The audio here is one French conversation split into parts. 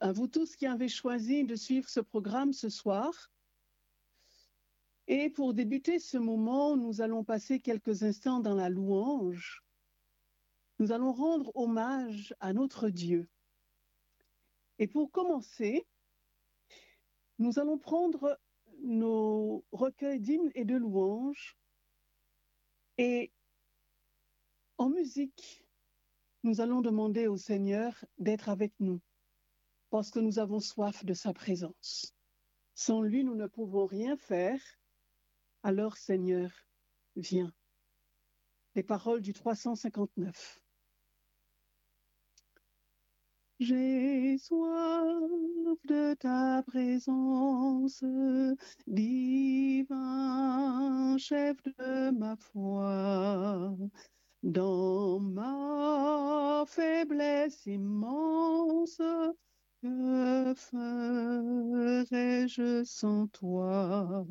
à vous tous qui avez choisi de suivre ce programme ce soir. Et pour débuter ce moment, nous allons passer quelques instants dans la louange. Nous allons rendre hommage à notre Dieu. Et pour commencer, nous allons prendre nos recueils d'hymnes et de louanges et en musique, nous allons demander au Seigneur d'être avec nous parce que nous avons soif de sa présence. Sans lui, nous ne pouvons rien faire. Alors, Seigneur, viens. Les paroles du 359. J'ai soif de ta présence, divin chef de ma foi. Dans ma faiblesse immense, que ferais-je sans toi?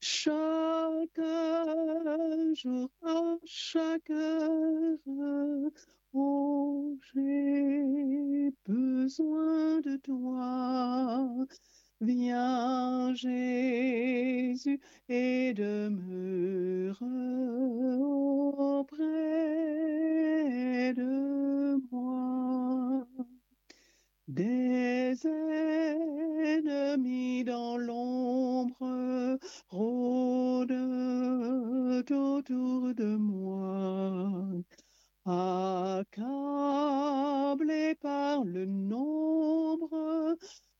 Chaque jour, à chaque heure, oh, j'ai besoin de toi. Viens, Jésus, et demeure auprès de moi. Des ennemis dans l'ombre rôdent autour de moi, accablés par le nombre,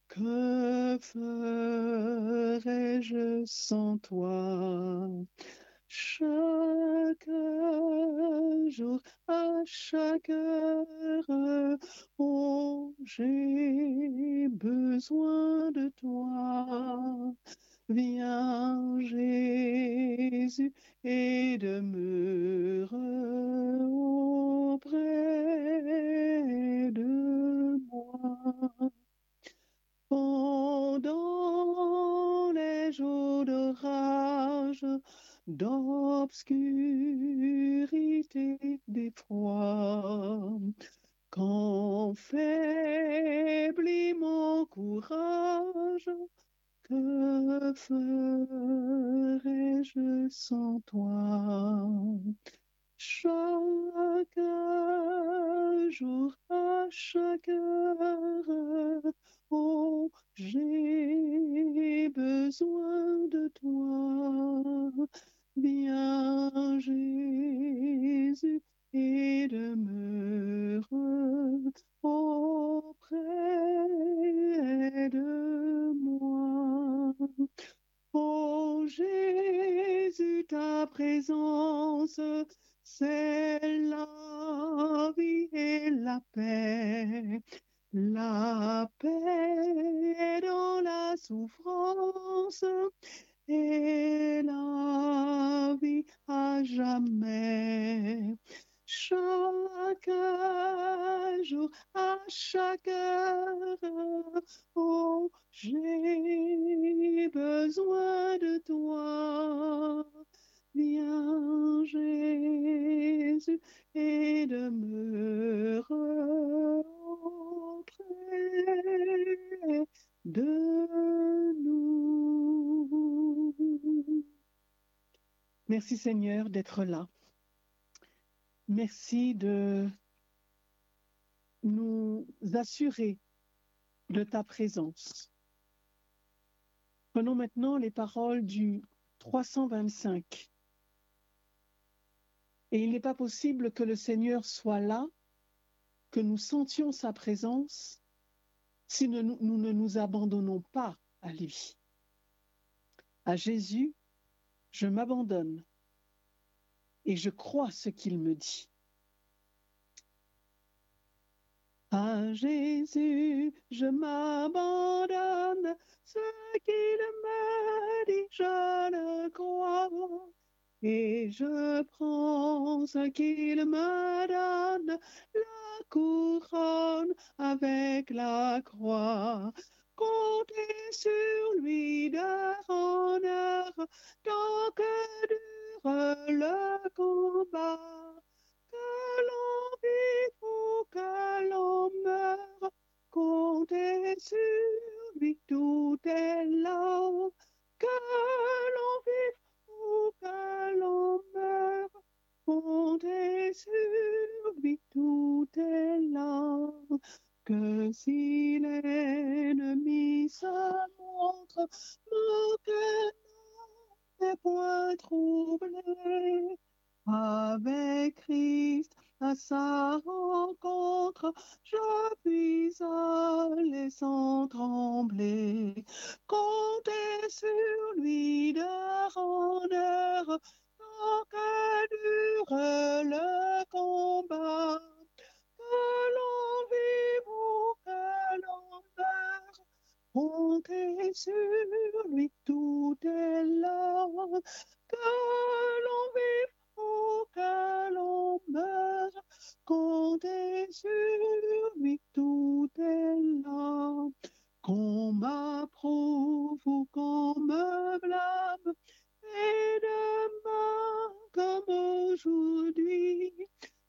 que ferais-je sans toi? Chaque jour, à chaque heure, oh, j'ai besoin de toi. Viens, Jésus, et demeure auprès de moi. Pendant les jours d'orage, d'obscurité, d'effroi, quand faiblit mon courage, que ferais-je sans toi? Chaque jour, à chaque heure, oh, j'ai chaque heure, oh, j'ai besoin de toi. Viens, Jésus, et demeure auprès de nous. Merci Seigneur d'être là. Merci de nous assurer de ta présence. Prenons maintenant les paroles du 325. Et il n'est pas possible que le Seigneur soit là, que nous sentions sa présence, si nous, nous ne nous abandonnons pas à lui. À Jésus, je m'abandonne et je crois ce qu'il me dit. À Jésus, je m'abandonne, ce qu'il me dit, je le crois, et je prends ce qu'il me donne, la couronne avec la croix. Comptez sur lui d'heure en heure, tant que dure le combat l'on vit ou que l'on meurt, comptez sur lui, tout est là. Que l'on vive ou que l'on meure, comptez sur lui, tout est là. Que si l'ennemi se montre, mon cœur n'est point troublé. Avec Christ à sa rencontre, je puis aller sans trembler. Sur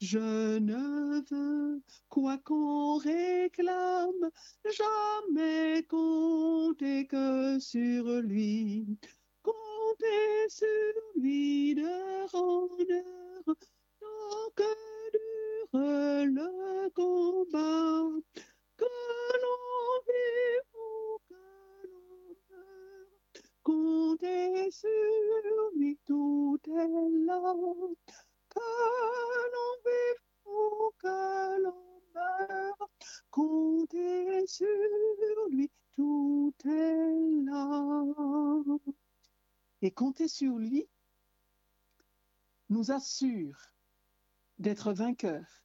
je ne veux, quoi qu'on réclame, assure d'être vainqueurs.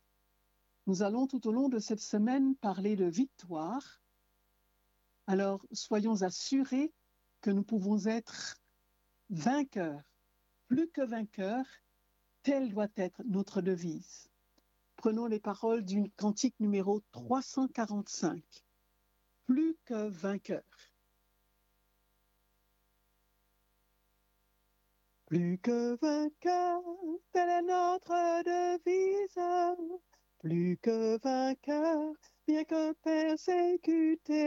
Nous allons tout au long de cette semaine parler de victoire. Alors soyons assurés que nous pouvons être vainqueurs, plus que vainqueurs, telle doit être notre devise. Prenons les paroles du cantique numéro 345. Plus que vainqueurs. Plus que vainqueur, notre devise. Plus que vainqueur, bien que persécuté,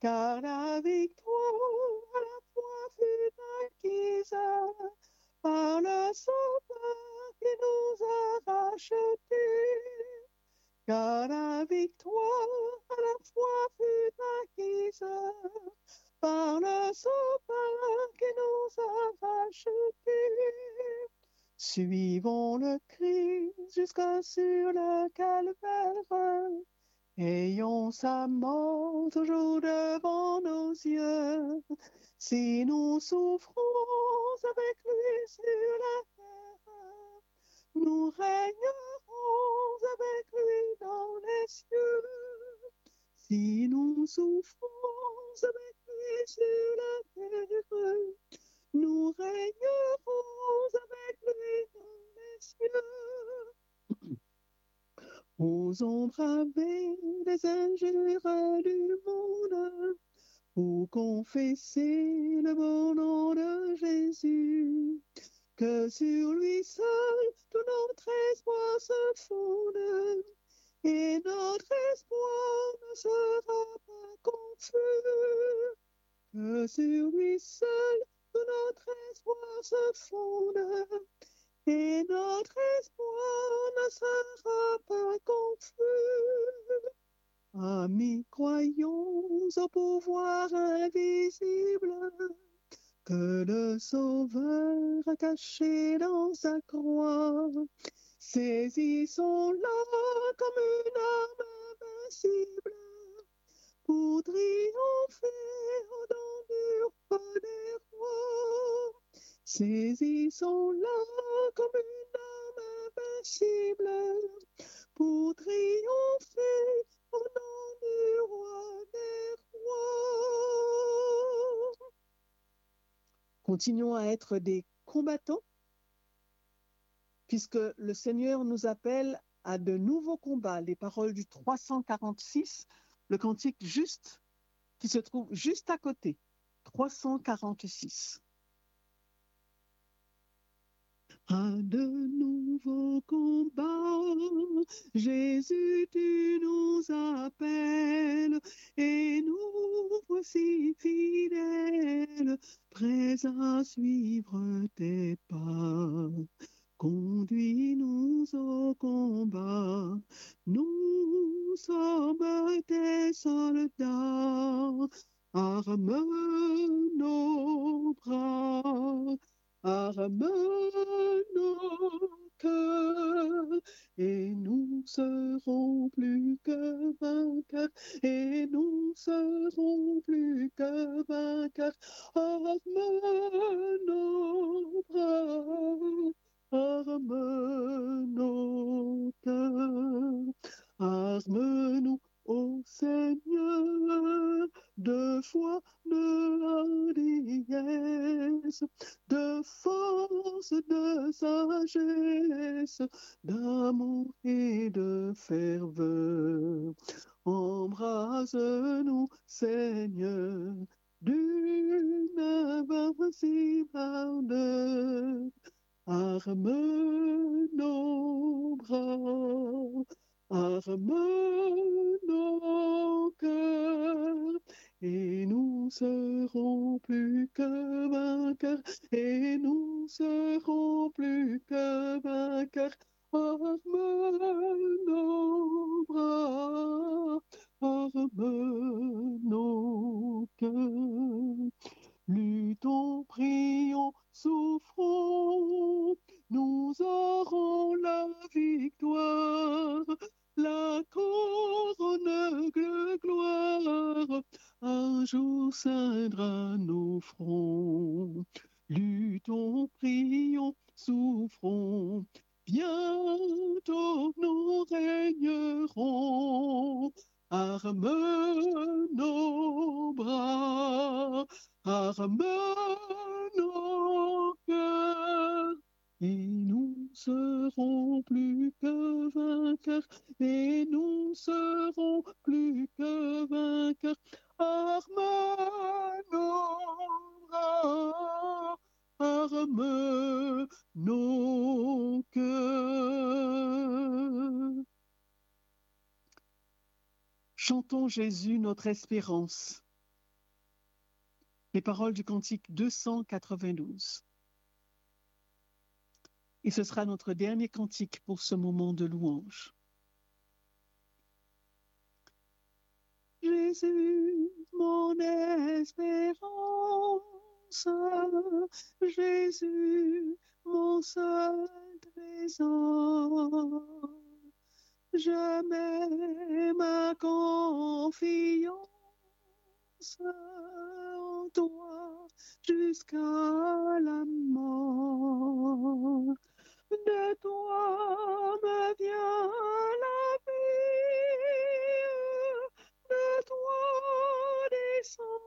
car la victoire à la fois fut acquise par le sauveur qui nous a rachetés. Car la victoire à la fois fut acquise par le sauveur qui nous a rachetés. Suivons le Christ jusqu'à sur le calvaire. Ayons sa mort toujours devant nos yeux. Si nous souffrons avec lui sur la terre, nous régnerons avec lui dans les cieux. Si nous souffrons avec lui sur la terre, nous régnerons avec lui dans les cieux. Osons braver les injures du monde pour confesser le bon nom de Jésus. Que sur lui seul tout notre espoir se fonde et notre espoir ne sera pas confus. Que sur lui seul notre espoir se fonde et notre espoir ne sera pas confus. Amis, croyons au pouvoir invisible que le Sauveur a caché dans sa croix. Saisissons-la comme une arme invincible pour triompher au-dedans du roi des rois. Saisissons-la comme une arme invincible pour triompher au nom du roi des rois. Continuons à être des combattants, puisque le Seigneur nous appelle à de nouveaux combats. Les paroles du 346, le cantique juste, qui se trouve juste à côté. 346. À de nouveaux combats, Jésus, tu nous appelles et nous voici fidèles, prêts à suivre tes pas. Conduis-nous au combat, nous sommes tes soldats. Arme nos bras, arme nos cœurs, et nous serons plus que vainqueurs, et nous serons plus que vainqueurs. Arme nos bras arme nos cœurs, arme-nous, ô Seigneur, de foi, de hardiesse, de force, de sagesse, d'amour et de ferveur. Embrase-nous, Seigneur, d'une invincible. Arme nos bras, arme nos cœurs, et nous serons plus que vainqueurs, et nous serons plus que vainqueurs. Arme nos bras, arme nos cœurs. Luttons, prions, souffrons, nous aurons la victoire, la couronne de gloire, un jour ceindra nos fronts. Luttons, prions, souffrons, bientôt nous régnerons. Arme nos bras, arme nos cœurs, et nous serons plus que vainqueurs, et nous serons plus que vainqueurs. Arme nos bras, arme nos cœurs. Chantons Jésus, notre espérance. Les paroles du cantique 292. Et ce sera notre dernier cantique pour ce moment de louange. Jésus, mon espérance, Jésus, mon seul trésor. Je mets ma confiance en toi jusqu'à la mort. De toi me vient la vie, de toi descend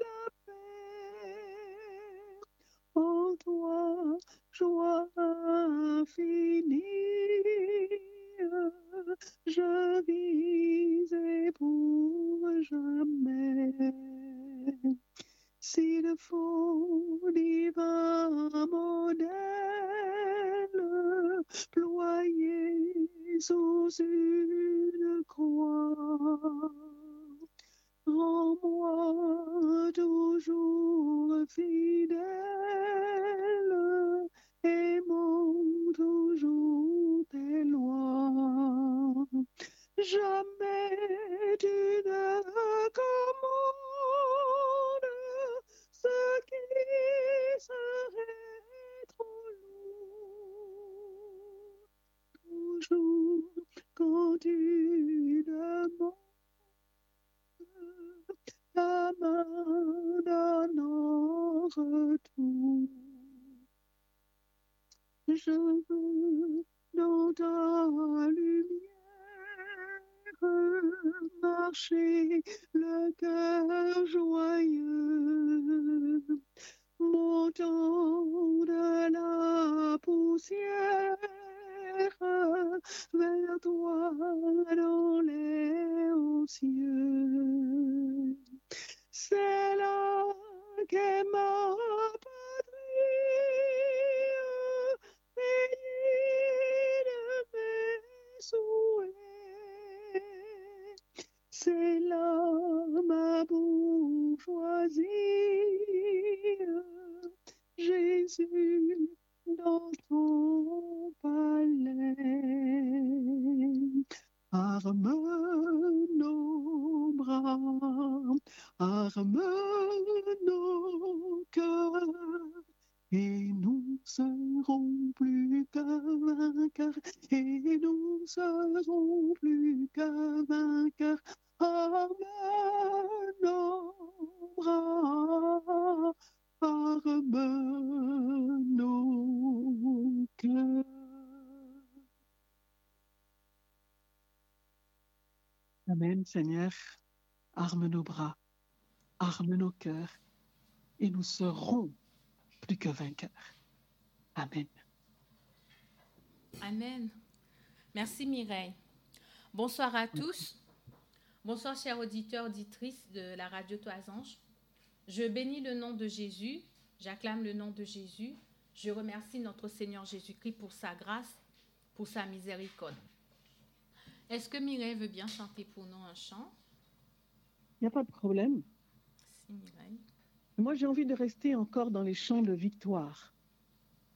la paix. En toi, joie infinie je visais pour jamais. Si le fond divin modèle ployé sous une croix, rends-moi toujours fidèle, aimant toujours tes lois. Jamais tu ne commandes ce qui serait trop lourd. Toujours quand tu demandes ta main donne en retour. Je veux dans ta lumière marcher le cœur joyeux, montant Arme nos bras, arme nos cœurs, et nous serons plus que vainqueurs. Amen. Amen. Merci Mireille. Bonsoir à tous. Bonsoir chers auditeurs, auditrices de la radio Toisange. Je bénis le nom de Jésus, j'acclame le nom de Jésus. Je remercie notre Seigneur Jésus-Christ pour sa grâce, pour sa miséricorde. Est-ce que Mireille veut bien chanter pour nous un chant? N'y a pas de problème. Moi, j'ai envie de rester encore dans les chants de victoire.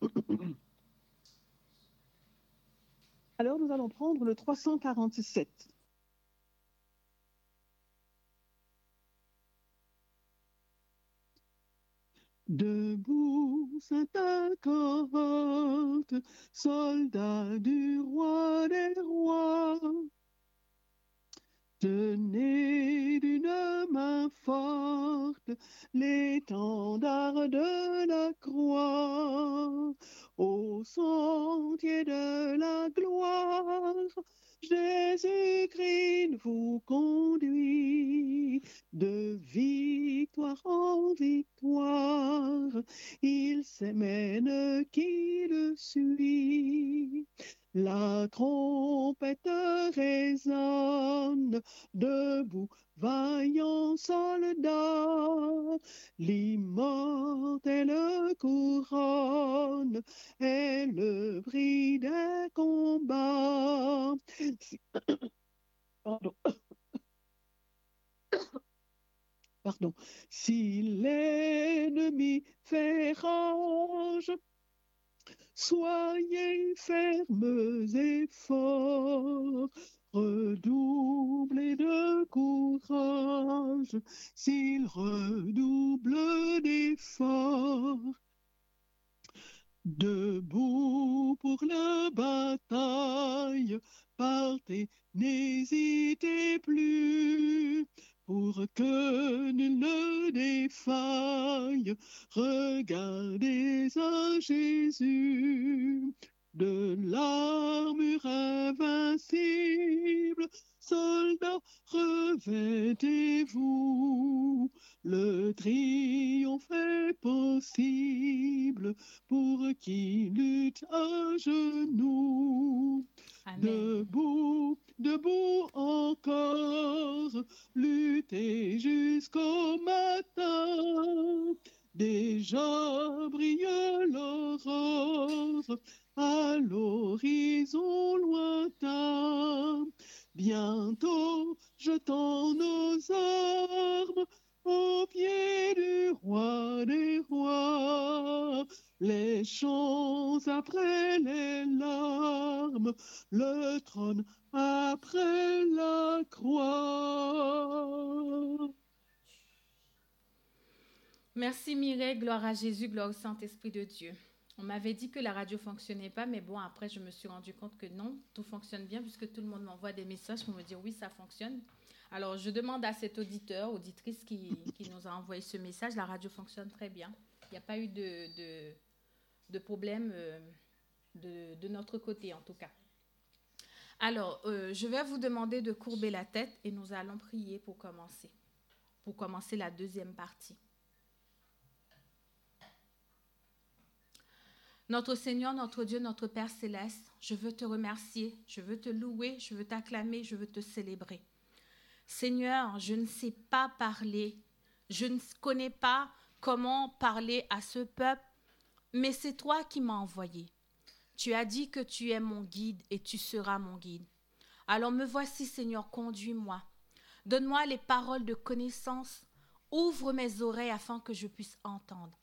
Alors, nous allons prendre le 347. Debout, sainte soldats du l'étendard de la croix au sentier de la gloire. Jésus-Christ vous conduit de victoire en victoire. Il s'émène qui le suit. La trompette résonne, debout, vaillant soldat, l'immortelle couronne est le prix des combats. Pardon. Pardon. Si l'ennemi fait rage, Soyez fermes et forts, redoublez de courage, s'il redouble d'efforts. Debout pour la bataille, partez, n'hésitez plus pour que nul ne défaille. Regardez à Jésus de l'armure invincible. Soldats, revêtez-vous. Le triomphe est possible pour qui lutte à genoux. Amen. Debout, debout encore, luttez jusqu'au matin. Déjà brille l'aurore à l'horizon lointain. Bientôt, jetons nos armes au pied du roi des rois. Les chants après les larmes, le trône après la croix. Merci Mireille, gloire à Jésus, gloire au Saint-Esprit de Dieu. On m'avait dit que la radio fonctionnait pas, mais bon, après, je me suis rendu compte que non, tout fonctionne bien, puisque tout le monde m'envoie des messages pour me dire oui, ça fonctionne. Alors, je demande à cet auditeur, auditrice qui, nous a envoyé ce message, la radio fonctionne très bien. Il n'y a pas eu de, de, problème euh, de, de notre côté, en tout cas. Alors, euh, je vais vous demander de courber la tête et nous allons prier pour commencer, pour commencer la deuxième partie. Notre Seigneur, notre Dieu, notre Père céleste, je veux te remercier, je veux te louer, je veux t'acclamer, je veux te célébrer. Seigneur, je ne sais pas parler, je ne connais pas comment parler à ce peuple, mais c'est toi qui m'as envoyé. Tu as dit que tu es mon guide et tu seras mon guide. Alors me voici, Seigneur, conduis-moi. Donne-moi les paroles de connaissance. Ouvre mes oreilles afin que je puisse entendre.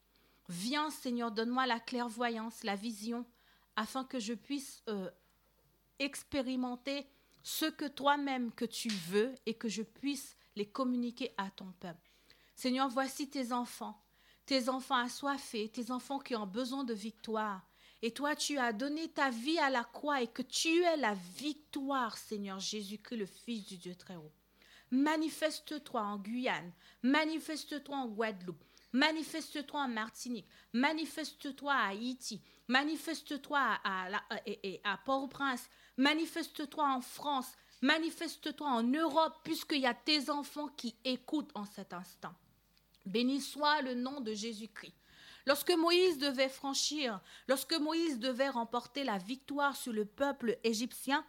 Viens, Seigneur, donne-moi la clairvoyance, la vision, afin que je puisse euh, expérimenter ce que toi-même que tu veux et que je puisse les communiquer à ton peuple. Seigneur, voici tes enfants, tes enfants assoiffés, tes enfants qui ont besoin de victoire. Et toi, tu as donné ta vie à la croix et que tu es la victoire, Seigneur Jésus-Christ, le Fils du Dieu très haut. Manifeste-toi en Guyane, manifeste-toi en Guadeloupe, manifeste-toi en Martinique, manifeste-toi à Haïti, manifeste-toi à, à Port-au-Prince, manifeste-toi en France, manifeste-toi en Europe, puisqu'il y a tes enfants qui écoutent en cet instant. Béni soit le nom de Jésus-Christ. Lorsque Moïse devait franchir, lorsque Moïse devait remporter la victoire sur le peuple égyptien,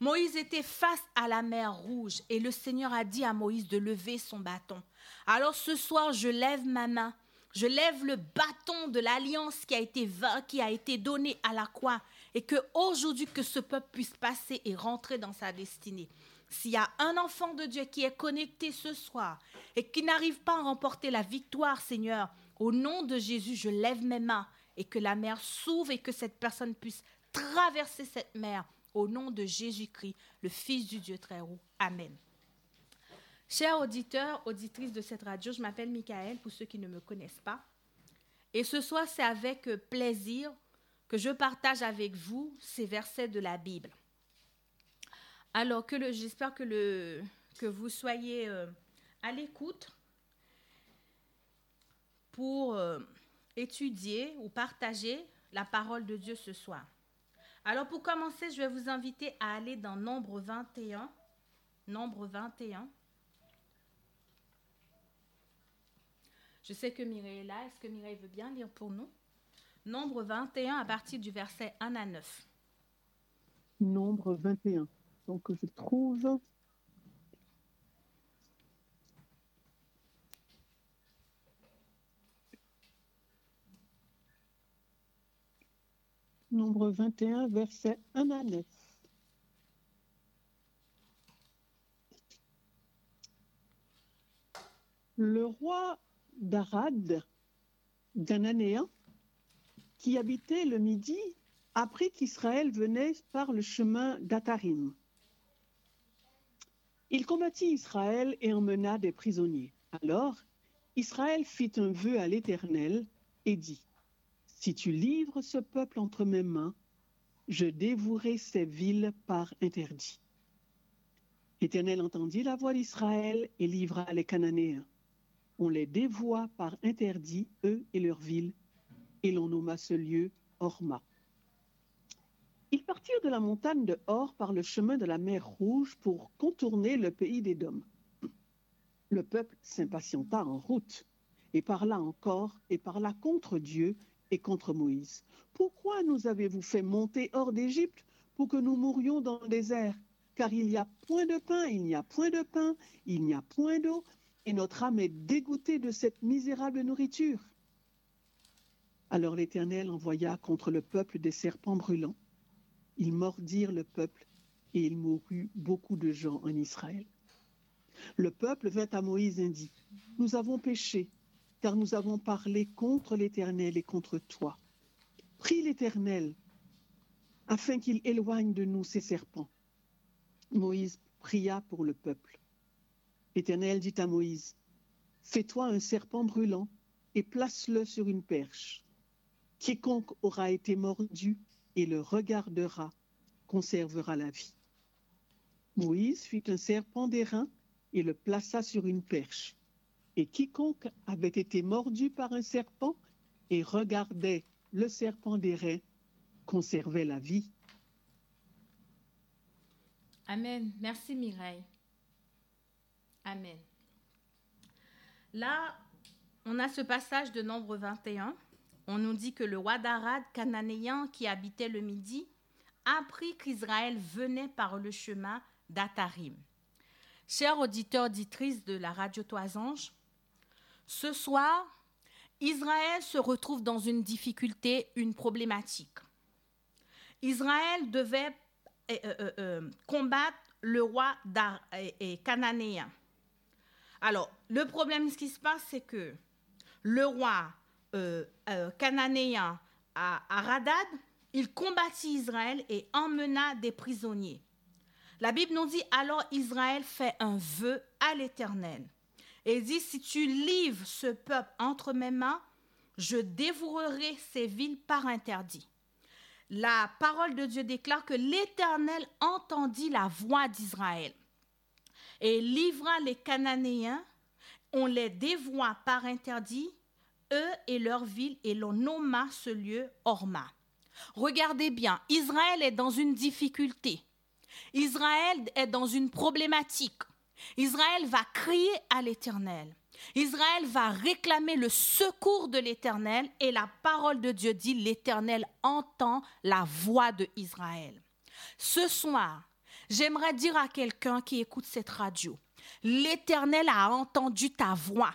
Moïse était face à la mer rouge et le Seigneur a dit à Moïse de lever son bâton. Alors ce soir, je lève ma main, je lève le bâton de l'alliance qui a été qui a été donné à la croix et que aujourd'hui que ce peuple puisse passer et rentrer dans sa destinée. S'il y a un enfant de Dieu qui est connecté ce soir et qui n'arrive pas à remporter la victoire, Seigneur, au nom de Jésus, je lève mes mains et que la mer s'ouvre et que cette personne puisse traverser cette mer au nom de Jésus-Christ, le Fils du Dieu très haut. Amen. Chers auditeurs, auditrices de cette radio, je m'appelle Michael pour ceux qui ne me connaissent pas. Et ce soir, c'est avec plaisir que je partage avec vous ces versets de la Bible. Alors que j'espère que vous soyez euh, à l'écoute pour euh, étudier ou partager la parole de Dieu ce soir. Alors pour commencer, je vais vous inviter à aller dans Nombre 21. Nombre 21. Je sais que Mireille est là. Est-ce que Mireille veut bien lire pour nous? Nombre 21 à partir du verset 1 à 9. Nombre 21. Donc je trouve Nombre 21, verset 1 à 9. Le roi d'Arad, d'Ananéen, qui habitait le Midi, apprit qu'Israël venait par le chemin d'Atarim. Il combattit Israël et emmena des prisonniers. Alors, Israël fit un vœu à l'Éternel et dit, Si tu livres ce peuple entre mes mains, je dévouerai ces villes par interdit. L'Éternel entendit la voix d'Israël et livra les Cananéens. On les dévoua par interdit, eux et leurs villes, et l'on nomma ce lieu Horma. Ils partirent de la montagne de Hor par le chemin de la mer Rouge pour contourner le pays des. Le peuple s'impatienta en route et parla encore et parla contre Dieu et contre Moïse. Pourquoi nous avez-vous fait monter hors d'Égypte pour que nous mourions dans le désert? Car il n'y a point de pain, il n'y a point de pain, il n'y a point d'eau, et notre âme est dégoûtée de cette misérable nourriture. Alors l'Éternel envoya contre le peuple des serpents brûlants. Ils mordirent le peuple et il mourut beaucoup de gens en Israël. Le peuple vint à Moïse et dit, Nous avons péché, car nous avons parlé contre l'Éternel et contre toi. Prie l'Éternel, afin qu'il éloigne de nous ces serpents. Moïse pria pour le peuple. L'Éternel dit à Moïse, Fais-toi un serpent brûlant et place-le sur une perche. Quiconque aura été mordu et le regardera conservera la vie. Moïse fit un serpent d'airain et le plaça sur une perche. Et quiconque avait été mordu par un serpent et regardait le serpent d'airain conservait la vie. Amen. Merci Mireille. Amen. Là, on a ce passage de Nombre 21 on nous dit que le roi d'Arad, cananéen qui habitait le Midi, apprit qu'Israël venait par le chemin d'Atarim. Chers auditeurs, auditrices de la radio Toisange, ce soir, Israël se retrouve dans une difficulté, une problématique. Israël devait euh, euh, euh, combattre le roi cananéen. Alors, le problème, ce qui se passe, c'est que le roi euh, euh, cananéen à, à Radad, il combattit Israël et emmena des prisonniers. La Bible nous dit alors Israël fait un vœu à l'Éternel. Et dit, si tu livres ce peuple entre mes mains, je dévorerai ces villes par interdit. La parole de Dieu déclare que l'Éternel entendit la voix d'Israël et livra les Cananéens, on les dévoie par interdit, eux et leur ville, et l'on nomma ce lieu Orma. Regardez bien, Israël est dans une difficulté. Israël est dans une problématique. Israël va crier à l'Éternel. Israël va réclamer le secours de l'Éternel et la parole de Dieu dit, l'Éternel entend la voix de Israël. Ce soir, j'aimerais dire à quelqu'un qui écoute cette radio, l'Éternel a entendu ta voix.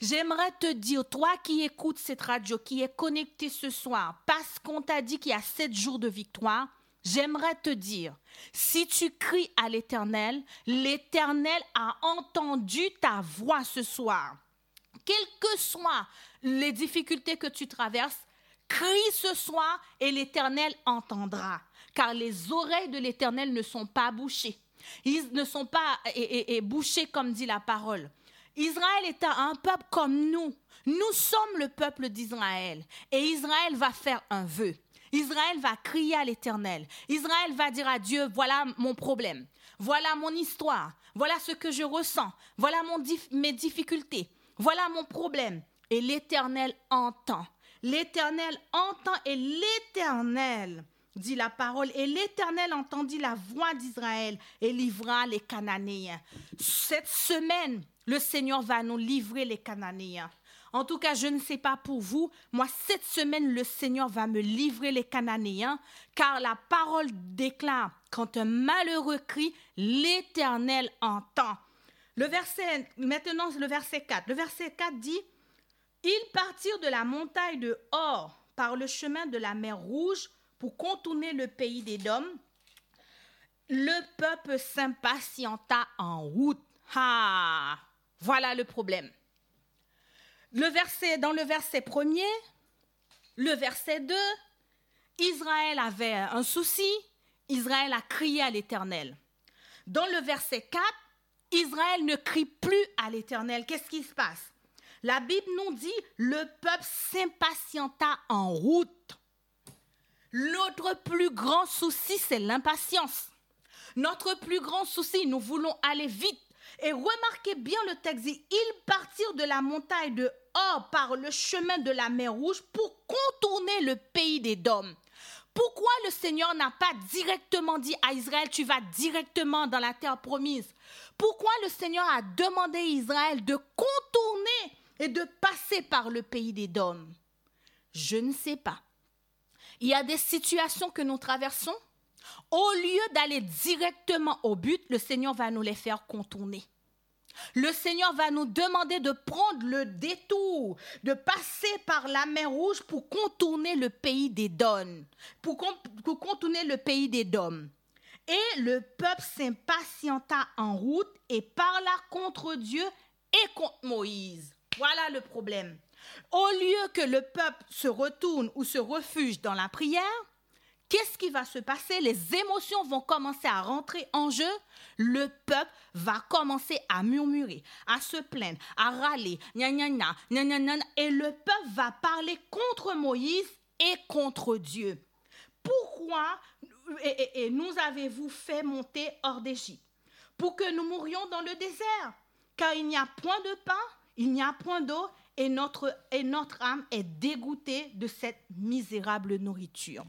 J'aimerais te dire, toi qui écoutes cette radio, qui est connecté ce soir, parce qu'on t'a dit qu'il y a sept jours de victoire, j'aimerais te dire, si tu cries à l'Éternel, l'Éternel a entendu ta voix ce soir. Quelles que soient les difficultés que tu traverses, crie ce soir et l'Éternel entendra. Car les oreilles de l'Éternel ne sont pas bouchées. Ils ne sont pas bouchés comme dit la parole. Israël est un peuple comme nous. Nous sommes le peuple d'Israël. Et Israël va faire un vœu. Israël va crier à l'Éternel. Israël va dire à Dieu, voilà mon problème. Voilà mon histoire. Voilà ce que je ressens. Voilà mes difficultés. Voilà mon problème. Et l'Éternel entend. L'Éternel entend et l'Éternel dit la parole, et l'Éternel entendit la voix d'Israël et livra les Cananéens. Cette semaine, le Seigneur va nous livrer les Cananéens. En tout cas, je ne sais pas pour vous, moi, cette semaine, le Seigneur va me livrer les Cananéens, car la parole déclare, quand un malheureux crie, l'Éternel entend. Le verset, maintenant, le verset 4. Le verset 4 dit, Ils partirent de la montagne de Or par le chemin de la mer Rouge pour contourner le pays des Dômes. Le peuple s'impatienta en route. Ah, voilà le problème. Le verset, dans le verset premier, le verset 2, Israël avait un souci, Israël a crié à l'Éternel. Dans le verset 4, Israël ne crie plus à l'Éternel. Qu'est-ce qui se passe? La Bible nous dit, le peuple s'impatienta en route. Notre plus grand souci, c'est l'impatience. Notre plus grand souci, nous voulons aller vite. Et remarquez bien le texte, ils partirent de la montagne de Or par le chemin de la mer Rouge pour contourner le pays des Dômes. Pourquoi le Seigneur n'a pas directement dit à Israël, tu vas directement dans la terre promise? Pourquoi le Seigneur a demandé à Israël de contourner et de passer par le pays des Dômes Je ne sais pas. Il y a des situations que nous traversons. Au lieu d'aller directement au but, le Seigneur va nous les faire contourner. Le Seigneur va nous demander de prendre le détour, de passer par la mer Rouge pour contourner le pays des Dômes, pour, contourner le pays des Dômes. Et le peuple s'impatienta en route et parla contre Dieu et contre Moïse. Voilà le problème. Au lieu que le peuple se retourne ou se refuge dans la prière, qu'est-ce qui va se passer? Les émotions vont commencer à rentrer en jeu. Le peuple va commencer à murmurer, à se plaindre, à râler, et le peuple va parler contre Moïse et contre Dieu. Pourquoi et, nous avez-vous fait monter hors d'Égypte? Pour que nous mourions dans le désert, car il n'y a point de pain, il n'y a point d'eau, et notre, et notre âme est dégoûtée de cette misérable nourriture.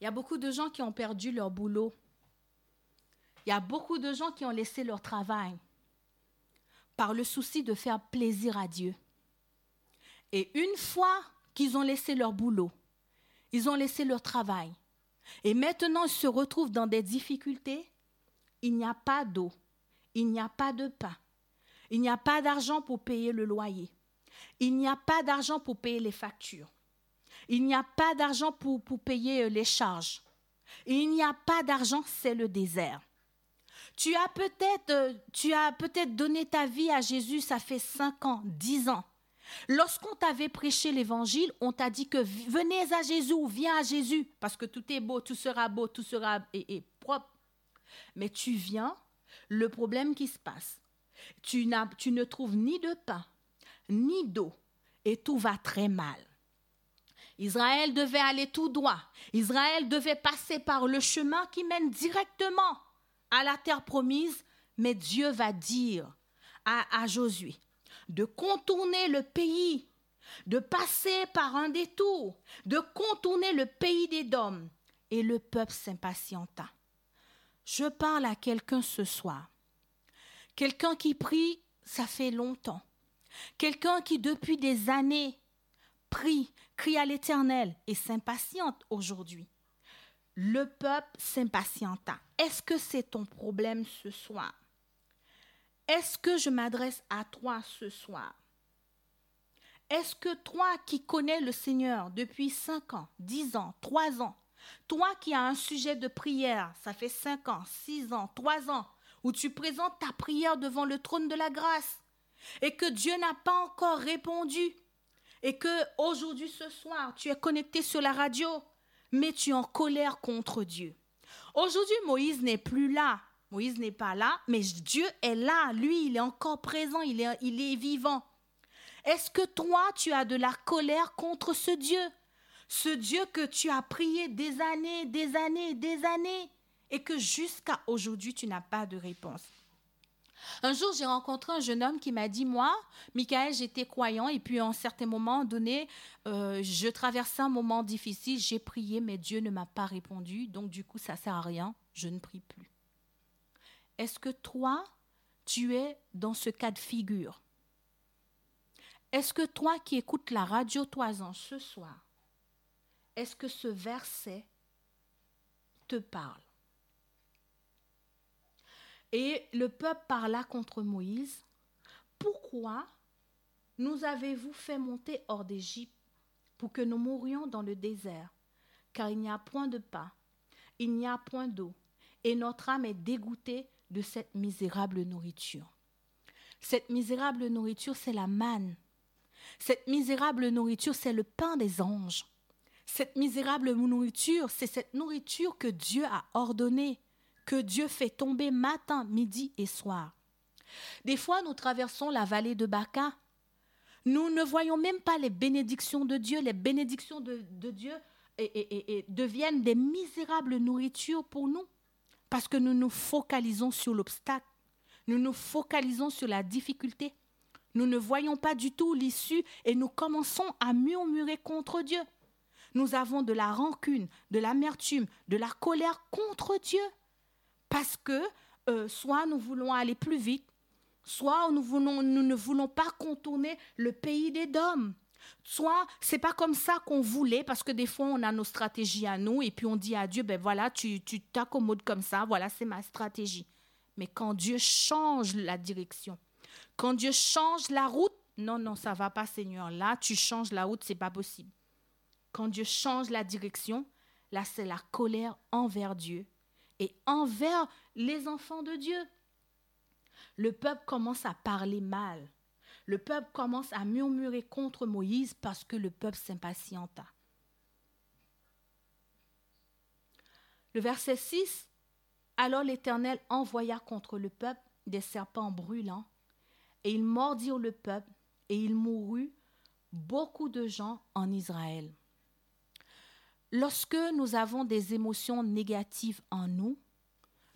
Il y a beaucoup de gens qui ont perdu leur boulot. Il y a beaucoup de gens qui ont laissé leur travail par le souci de faire plaisir à Dieu. Et une fois qu'ils ont laissé leur boulot, ils ont laissé leur travail, et maintenant ils se retrouvent dans des difficultés, il n'y a pas d'eau, il n'y a pas de pain, il n'y a pas d'argent pour payer le loyer. Il n'y a pas d'argent pour payer les factures. Il n'y a pas d'argent pour, pour payer euh, les charges. Il n'y a pas d'argent, c'est le désert. Tu as peut-être euh, tu as peut-être donné ta vie à Jésus, ça fait 5 ans, 10 ans. Lorsqu'on t'avait prêché l'évangile, on t'a dit que venez à Jésus, viens à Jésus, parce que tout est beau, tout sera beau, tout sera propre. Mais tu viens, le problème qui se passe, tu, ne trouves ni de pain, ni d'eau, et tout va très mal. Israël devait aller tout droit. Israël devait passer par le chemin qui mène directement à la terre promise, mais Dieu va dire à, Josué de contourner le pays, de passer par un détour, de contourner le pays des dômes. Et le peuple s'impatienta. Je parle à quelqu'un ce soir. Quelqu'un qui prie, ça fait longtemps. Quelqu'un qui depuis des années prie, crie à l'Éternel et s'impatiente aujourd'hui. Le peuple s'impatienta. Est-ce que c'est ton problème ce soir? Est-ce que je m'adresse à toi ce soir? Est-ce que toi qui connais le Seigneur depuis 5 ans, 10 ans, 3 ans, toi qui as un sujet de prière, ça fait 5 ans, 6 ans, 3 ans, où tu présentes ta prière devant le trône de la grâce et que Dieu n'a pas encore répondu et que aujourd'hui ce soir tu es connecté sur la radio mais tu es en colère contre Dieu. Aujourd'hui Moïse n'est plus là. Moïse n'est pas là, mais Dieu est là. Lui, il est encore présent, il est, il est vivant. Est-ce que toi, tu as de la colère contre ce Dieu? Ce Dieu que tu as prié des années, des années, des années, et que jusqu'à aujourd'hui, tu n'as pas de réponse. Un jour, j'ai rencontré un jeune homme qui m'a dit, moi, Michael, j'étais croyant et puis à un certain moment donné, euh, je traversais un moment difficile, j'ai prié, mais Dieu ne m'a pas répondu, donc du coup, ça sert à rien, je ne prie plus. Est-ce que toi, tu es dans ce cas de figure? Est-ce que toi qui écoutes la radio Toison ce soir, est-ce que ce verset te parle? Et le peuple parla contre Moïse. Pourquoi nous avez-vous fait monter hors d'Égypte pour que nous mourions dans le désert? Car il n'y a point de pain, il n'y a point d'eau, et notre âme est dégoûtée de cette misérable nourriture. Cette misérable nourriture, c'est la manne. Cette misérable nourriture, c'est le pain des anges. Cette misérable nourriture, c'est cette nourriture que Dieu a ordonnée que Dieu fait tomber matin, midi et soir. Des fois, nous traversons la vallée de Baca. Nous ne voyons même pas les bénédictions de Dieu. Les bénédictions de, Dieu et, deviennent des misérables nourritures pour nous parce que nous nous focalisons sur l'obstacle. Nous nous focalisons sur la difficulté. Nous ne voyons pas du tout l'issue et nous commençons à murmurer contre Dieu. Nous avons de la rancune, de l'amertume, de la colère contre Dieu parce que euh, soit nous voulons aller plus vite, soit nous, nous ne voulons pas contourner le pays des dômes. Soit c'est pas comme ça qu'on voulait parce que des fois on a nos stratégies à nous et puis on dit à Dieu ben voilà tu t'accommodes comme ça voilà c'est ma stratégie. Mais quand Dieu change la direction, quand Dieu change la route, non non ça va pas Seigneur là tu changes la route c'est pas possible. Quand Dieu change la direction, là c'est la colère envers Dieu et envers les enfants de Dieu. Le peuple commence à parler mal. Le peuple commence à murmurer contre Moïse parce que le peuple s'impatienta. Le verset 6, Alors l'Éternel envoya contre le peuple des serpents brûlants, et ils mordirent le peuple, et il mourut beaucoup de gens en Israël. Lorsque nous avons des émotions négatives en nous,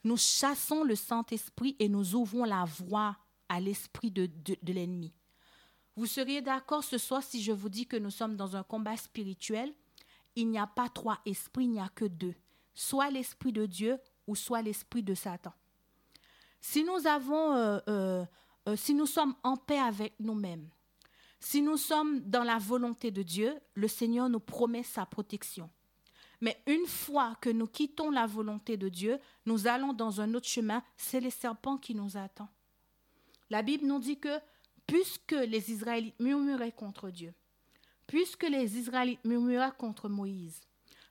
nous chassons le Saint-Esprit et nous ouvrons la voie à l'esprit de, l'ennemi. Vous seriez d'accord ce soir si je vous dis que nous sommes dans un combat spirituel? Il n'y a pas trois esprits, il n'y a que deux. Soit l'esprit de Dieu ou soit l'esprit de Satan. Si nous euh, euh, euh, si nous sommes en paix avec nous-mêmes, si nous sommes dans la volonté de Dieu, le Seigneur nous promet sa protection. Mais une fois que nous quittons la volonté de Dieu, nous allons dans un autre chemin, c'est les serpents qui nous attendent. La Bible nous dit que puisque les Israélites murmuraient contre Dieu, puisque les Israélites murmuraient contre Moïse,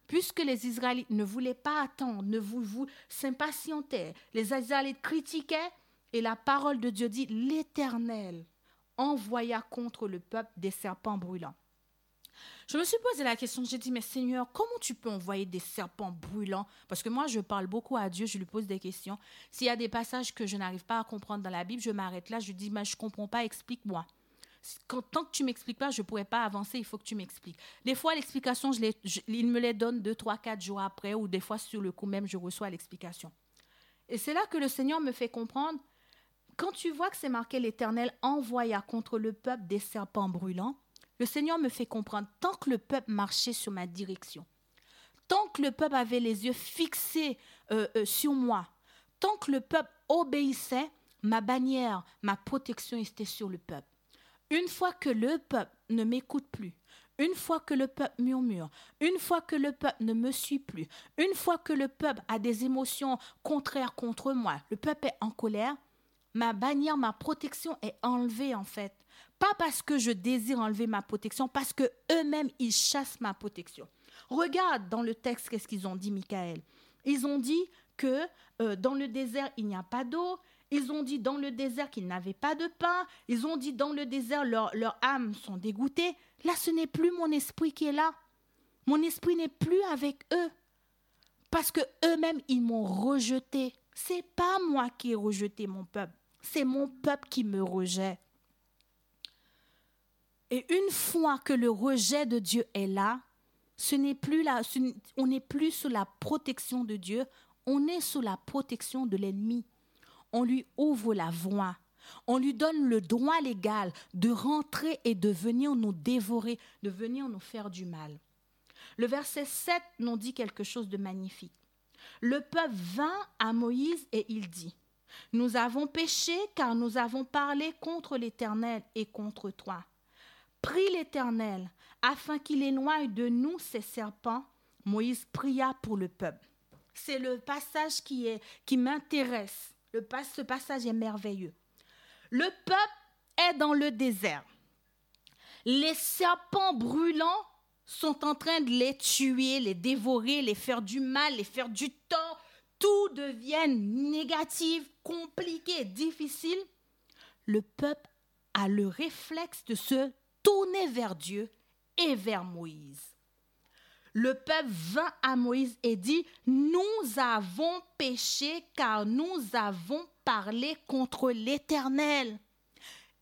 puisque les Israélites ne voulaient pas attendre, ne vous, s'impatientaient, les Israélites critiquaient, et la parole de Dieu dit, l'Éternel envoya contre le peuple des serpents brûlants. Je me suis posé la question, j'ai dit, mais Seigneur, comment tu peux envoyer des serpents brûlants? Parce que moi, je parle beaucoup à Dieu, je lui pose des questions. S'il y a des passages que je n'arrive pas à comprendre dans la Bible, je m'arrête là, je dis, mais je ne comprends pas, explique-moi. tant que tu m'expliques pas, je ne pourrais pas avancer, il faut que tu m'expliques. Des fois, l'explication, je, il me les donne deux, trois, quatre jours après, ou des fois, sur le coup même, je reçois l'explication. Et c'est là que le Seigneur me fait comprendre, quand tu vois que c'est marqué l'Éternel envoya contre le peuple des serpents brûlants, le Seigneur me fait comprendre, tant que le peuple marchait sur ma direction, tant que le peuple avait les yeux fixés euh, euh, sur moi, tant que le peuple obéissait, ma bannière, ma protection était sur le peuple. Une fois que le peuple ne m'écoute plus, une fois que le peuple murmure, une fois que le peuple ne me suit plus, une fois que le peuple a des émotions contraires contre moi, le peuple est en colère, ma bannière, ma protection est enlevée en fait. Pas parce que je désire enlever ma protection, parce que eux-mêmes, ils chassent ma protection. Regarde dans le texte qu'est-ce qu'ils ont dit, Michael. Ils ont dit que euh, dans le désert, il n'y a pas d'eau. Ils ont dit dans le désert qu'ils n'avaient pas de pain. Ils ont dit dans le désert, leurs âmes sont dégoûtées. Là, ce n'est plus mon esprit qui est là. Mon esprit n'est plus avec eux. Parce que eux-mêmes, ils m'ont rejeté. C'est pas moi qui ai rejeté mon peuple. C'est mon peuple qui me rejette. Et une fois que le rejet de Dieu est là, ce n'est plus on n'est plus sous la protection de Dieu, on est sous la protection de l'ennemi. On lui ouvre la voie. On lui donne le droit légal de rentrer et de venir nous dévorer, de venir nous faire du mal. Le verset 7 nous dit quelque chose de magnifique. Le peuple vint à Moïse et il dit, Nous avons péché car nous avons parlé contre l'Éternel et contre toi prie l'Éternel afin qu'il éloigne de nous ces serpents. Moïse pria pour le peuple. C'est le passage qui, est, qui m'intéresse. Ce passage est merveilleux. Le peuple est dans le désert. Les serpents brûlants sont en train de les tuer, les dévorer, les faire du mal, les faire du tort. Tout devient négatif, compliqué, difficile. Le peuple a le réflexe de se tourné vers Dieu et vers Moïse. Le peuple vint à Moïse et dit, nous avons péché car nous avons parlé contre l'Éternel.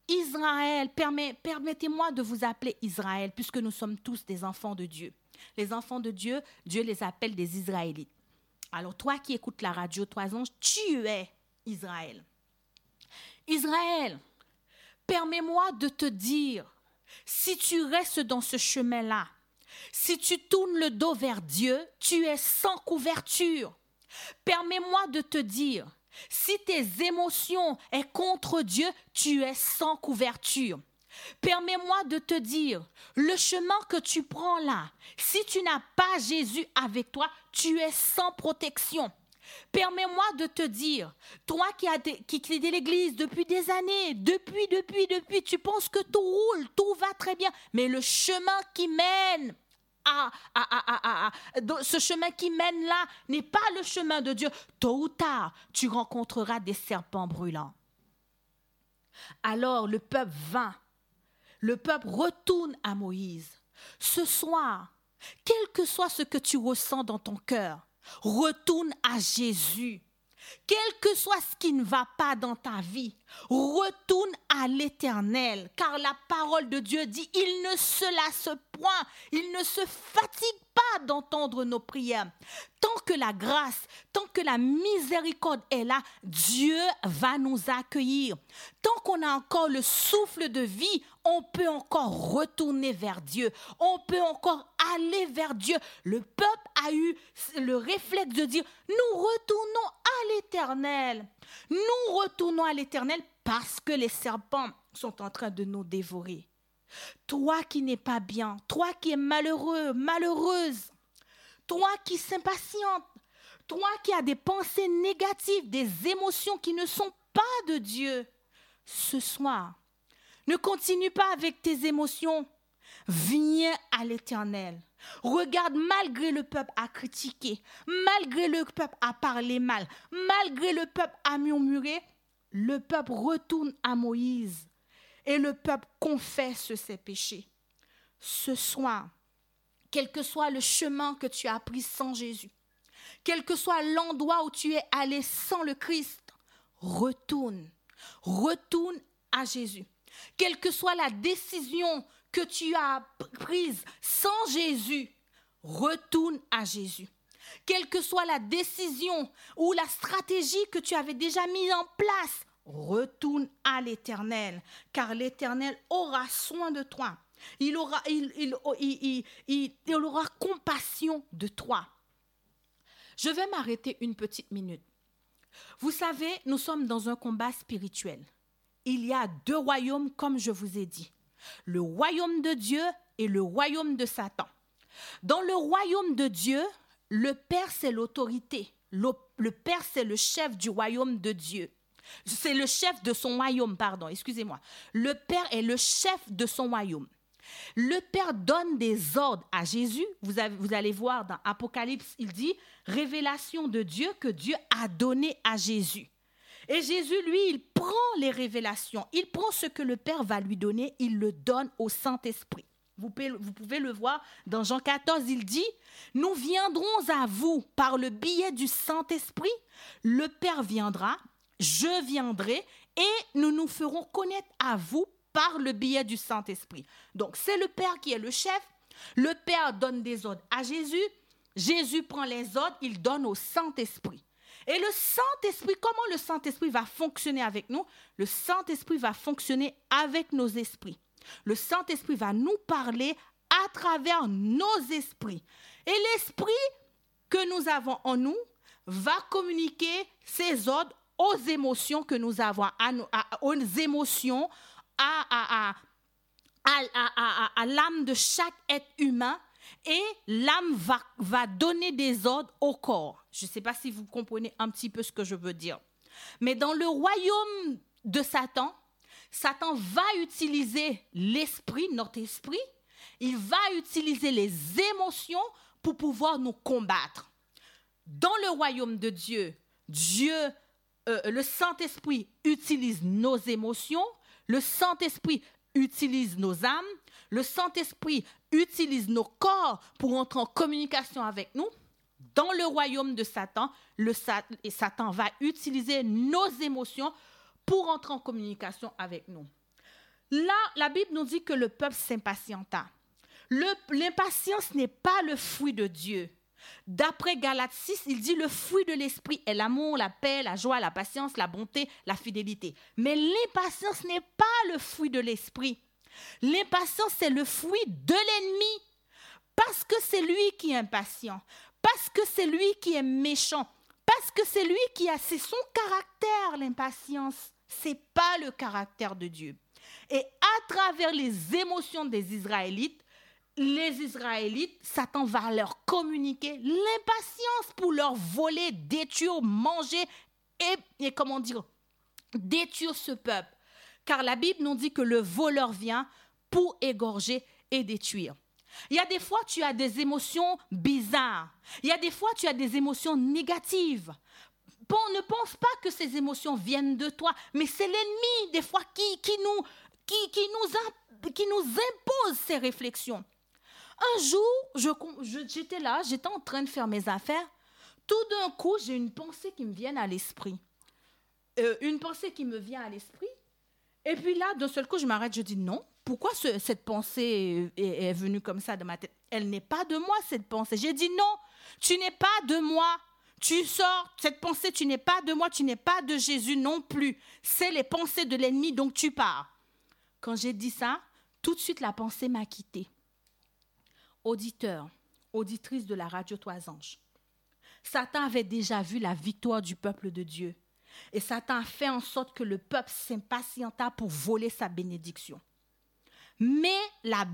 Israël, permettez-moi de vous appeler Israël, puisque nous sommes tous des enfants de Dieu. Les enfants de Dieu, Dieu les appelle des Israélites. Alors toi qui écoutes la radio, toi anges, tu es Israël. Israël, permets-moi de te dire si tu restes dans ce chemin-là, si tu tournes le dos vers Dieu, tu es sans couverture. Permets-moi de te dire, si tes émotions sont contre Dieu, tu es sans couverture. Permets-moi de te dire, le chemin que tu prends là, si tu n'as pas Jésus avec toi, tu es sans protection. Permets-moi de te dire, toi qui as quitté l'église depuis des années, depuis, depuis, depuis, tu penses que tout roule, tout va très bien, mais le chemin qui mène à, à, à, ce chemin qui mène là n'est pas le chemin de Dieu. Tôt ou tard, tu rencontreras des serpents brûlants. Alors le peuple vint, le peuple retourne à Moïse. Ce soir, quel que soit ce que tu ressens dans ton cœur, Retourne à Jésus. Quel que soit ce qui ne va pas dans ta vie, retourne à l'Éternel, car la parole de Dieu dit, il ne se lasse point, il ne se fatigue pas d'entendre nos prières. Tant que la grâce, tant que la miséricorde est là, Dieu va nous accueillir. Tant qu'on a encore le souffle de vie, on peut encore retourner vers Dieu. On peut encore aller vers Dieu. Le peuple a eu le réflexe de dire, nous retournons à l'Éternel. Nous retournons à l'Éternel parce que les serpents sont en train de nous dévorer. Toi qui n'es pas bien, toi qui es malheureux, malheureuse, toi qui s'impatiente, toi qui as des pensées négatives, des émotions qui ne sont pas de Dieu, ce soir, ne continue pas avec tes émotions. Viens à l'Éternel. Regarde, malgré le peuple à critiquer, malgré le peuple à parler mal, malgré le peuple à murmurer, le peuple retourne à Moïse et le peuple confesse ses péchés. ce soir, quel que soit le chemin que tu as pris sans Jésus, quel que soit l'endroit où tu es allé sans le Christ, retourne, retourne à Jésus. Quelle que soit la décision que tu as prise sans Jésus, retourne à Jésus. Quelle que soit la décision ou la stratégie que tu avais déjà mise en place, retourne à l'Éternel, car l'Éternel aura soin de toi. Il aura, il, il aura compassion de toi. Je vais m'arrêter une petite minute. Vous savez, nous sommes dans un combat spirituel. Il y a deux royaumes, comme je vous ai dit. Le royaume de Dieu et le royaume de Satan. Dans le royaume de Dieu, le Père, c'est l'autorité. Le, Père, c'est le chef du royaume de Dieu. C'est le chef de son royaume, pardon, excusez-moi. Le Père est le chef de son royaume. Le Père donne des ordres à Jésus. Vous, vous, allez voir dans Apocalypse, il dit révélation de Dieu que Dieu a donné à Jésus. Et Jésus, lui, il prend les révélations, il prend ce que le Père va lui donner, il le donne au Saint-Esprit. Vous pouvez, le voir dans Jean 14, il dit, nous viendrons à vous par le biais du Saint-Esprit, le Père viendra, je viendrai, et nous nous ferons connaître à vous par le biais du Saint-Esprit. Donc c'est le Père qui est le chef, le Père donne des ordres à Jésus, Jésus prend les ordres, il donne au Saint-Esprit. Et le Saint-Esprit, comment le Saint-Esprit va fonctionner avec nous? Le Saint-Esprit va fonctionner avec nos esprits. Le Saint-Esprit va nous parler à travers nos esprits. Et l'esprit que nous avons en nous va communiquer ses ordres aux émotions que nous avons, aux émotions, à, l'âme de chaque être humain et l'âme va, donner des ordres au corps. Je ne sais pas si vous comprenez un petit peu ce que je veux dire. Mais dans le royaume de Satan, Satan va utiliser l'esprit, notre esprit, il va utiliser les émotions pour pouvoir nous combattre. Dans le royaume de Dieu, Dieu, euh, le Saint-Esprit utilise nos émotions, le Saint-Esprit utilise nos âmes, le Saint-Esprit utilise nos corps pour entrer en communication avec nous. Dans le royaume de Satan, le et Satan va utiliser nos émotions pour entrer en communication avec nous. Là, la Bible nous dit que le peuple s'impatienta. L'impatience n'est pas le fruit de Dieu. D'après Galates 6, il dit le fruit de l'esprit est l'amour, la paix, la joie, la patience, la bonté, la fidélité. Mais l'impatience n'est pas le fruit de l'esprit. L'impatience, c'est le fruit de l'ennemi. Parce que c'est lui qui est impatient. Parce que c'est lui qui est méchant. Parce que c'est lui qui a, c'est son caractère, l'impatience. C'est pas le caractère de Dieu. Et à travers les émotions des Israélites, les Israélites, Satan va leur communiquer l'impatience pour leur voler, détruire, manger et, et comment dire, détruire ce peuple. Car la Bible nous dit que le voleur vient pour égorger et détruire. Il y a des fois, tu as des émotions bizarres. Il y a des fois, tu as des émotions négatives. Ne pense pas que ces émotions viennent de toi, mais c'est l'ennemi, des fois, qui, nous, qui, qui, nous, qui nous impose ces réflexions. Un jour, j'étais là, j'étais en train de faire mes affaires. Tout d'un coup, j'ai une pensée qui me vient à l'esprit. Euh, une pensée qui me vient à l'esprit. Et puis là, d'un seul coup, je m'arrête, je dis non. Pourquoi cette pensée est, venue comme ça de ma tête? Elle n'est pas de moi, cette pensée. J'ai dit non, tu n'es pas de moi. Tu sors, cette pensée, tu n'es pas de moi, tu n'es pas de Jésus non plus. C'est les pensées de l'ennemi, donc tu pars. Quand j'ai dit ça, tout de suite, la pensée m'a quitté auditeur, auditrice de la radio Trois Anges, Satan avait déjà vu la victoire du peuple de Dieu. Et Satan a fait en sorte que le peuple s'impatienta pour voler sa bénédiction. Mais la,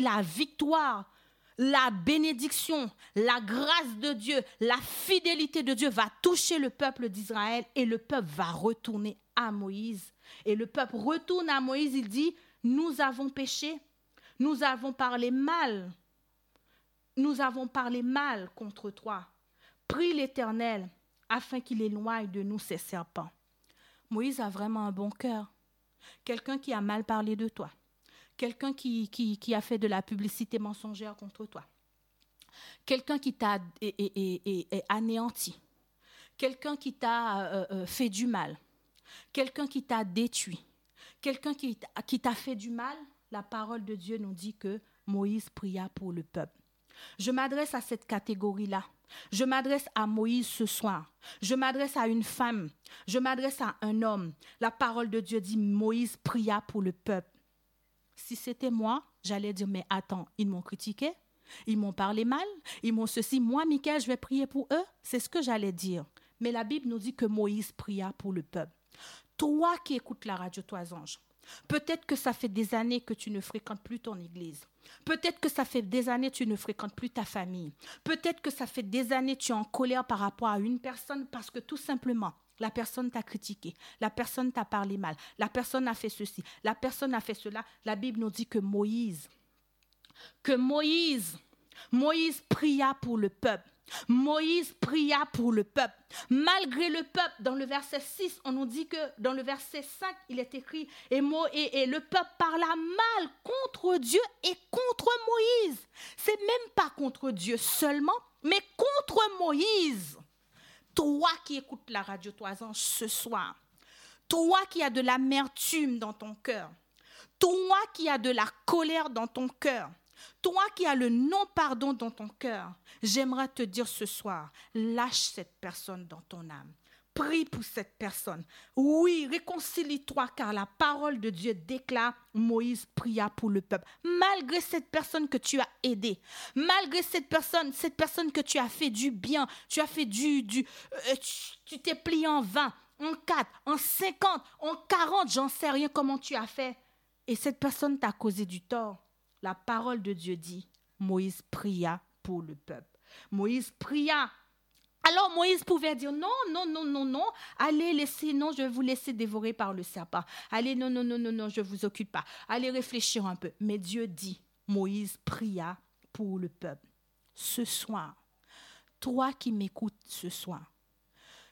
la victoire, la bénédiction, la grâce de Dieu, la fidélité de Dieu va toucher le peuple d'Israël et le peuple va retourner à Moïse. Et le peuple retourne à Moïse, il dit, nous avons péché, nous avons parlé mal nous avons parlé mal contre toi. Prie l'Éternel afin qu'il éloigne de nous ces serpents. Moïse a vraiment un bon cœur. Quelqu'un qui a mal parlé de toi. quelqu'un qui, qui, a fait de la publicité mensongère contre toi, quelqu'un qui t'a anéanti, quelqu'un qui t'a euh, euh, fait du mal, quelqu'un qui t'a détruit, quelqu'un qui, qui t'a fait du mal, la parole de Dieu nous dit que Moïse pria pour le peuple. Je m'adresse à cette catégorie-là. Je m'adresse à Moïse ce soir. Je m'adresse à une femme. Je m'adresse à un homme. La parole de Dieu dit Moïse pria pour le peuple. Si c'était moi, j'allais dire mais attends, ils m'ont critiqué, ils m'ont parlé mal, ils m'ont ceci. Moi, Michael, je vais prier pour eux. C'est ce que j'allais dire. Mais la Bible nous dit que Moïse pria pour le peuple. Toi qui écoutes la radio, toi ange, peut-être que ça fait des années que tu ne fréquentes plus ton église. Peut-être que ça fait des années que tu ne fréquentes plus ta famille. Peut-être que ça fait des années que tu es en colère par rapport à une personne parce que tout simplement, la personne t'a critiqué, la personne t'a parlé mal, la personne a fait ceci, la personne a fait cela. La Bible nous dit que Moïse, que Moïse, Moïse pria pour le peuple. Moïse pria pour le peuple. Malgré le peuple, dans le verset 6, on nous dit que dans le verset 5, il est écrit, et, et, et le peuple parla mal contre Dieu et contre Moïse. C'est même pas contre Dieu seulement, mais contre Moïse. Toi qui écoutes la radio Toisan ce soir, toi qui as de l'amertume dans ton cœur, toi qui as de la colère dans ton cœur, toi qui as le non-pardon dans ton cœur, j'aimerais te dire ce soir, lâche cette personne dans ton âme. Prie pour cette personne. Oui, réconcilie-toi car la parole de Dieu déclare Moïse pria pour le peuple. Malgré cette personne que tu as aidée, malgré cette personne, cette personne que tu as fait du bien, tu as fait du, du euh, tu t'es plié en 20, en 4, en 50, en 40, j'en sais rien comment tu as fait. Et cette personne t'a causé du tort la parole de Dieu dit, Moïse pria pour le peuple. Moïse pria. Alors Moïse pouvait dire non, non, non, non, non, allez laissez, non, je vais vous laisser dévorer par le serpent. Allez, non, non, non, non, non, je ne vous occupe pas. Allez réfléchir un peu. Mais Dieu dit, Moïse pria pour le peuple. Ce soir, toi qui m'écoutes ce soir,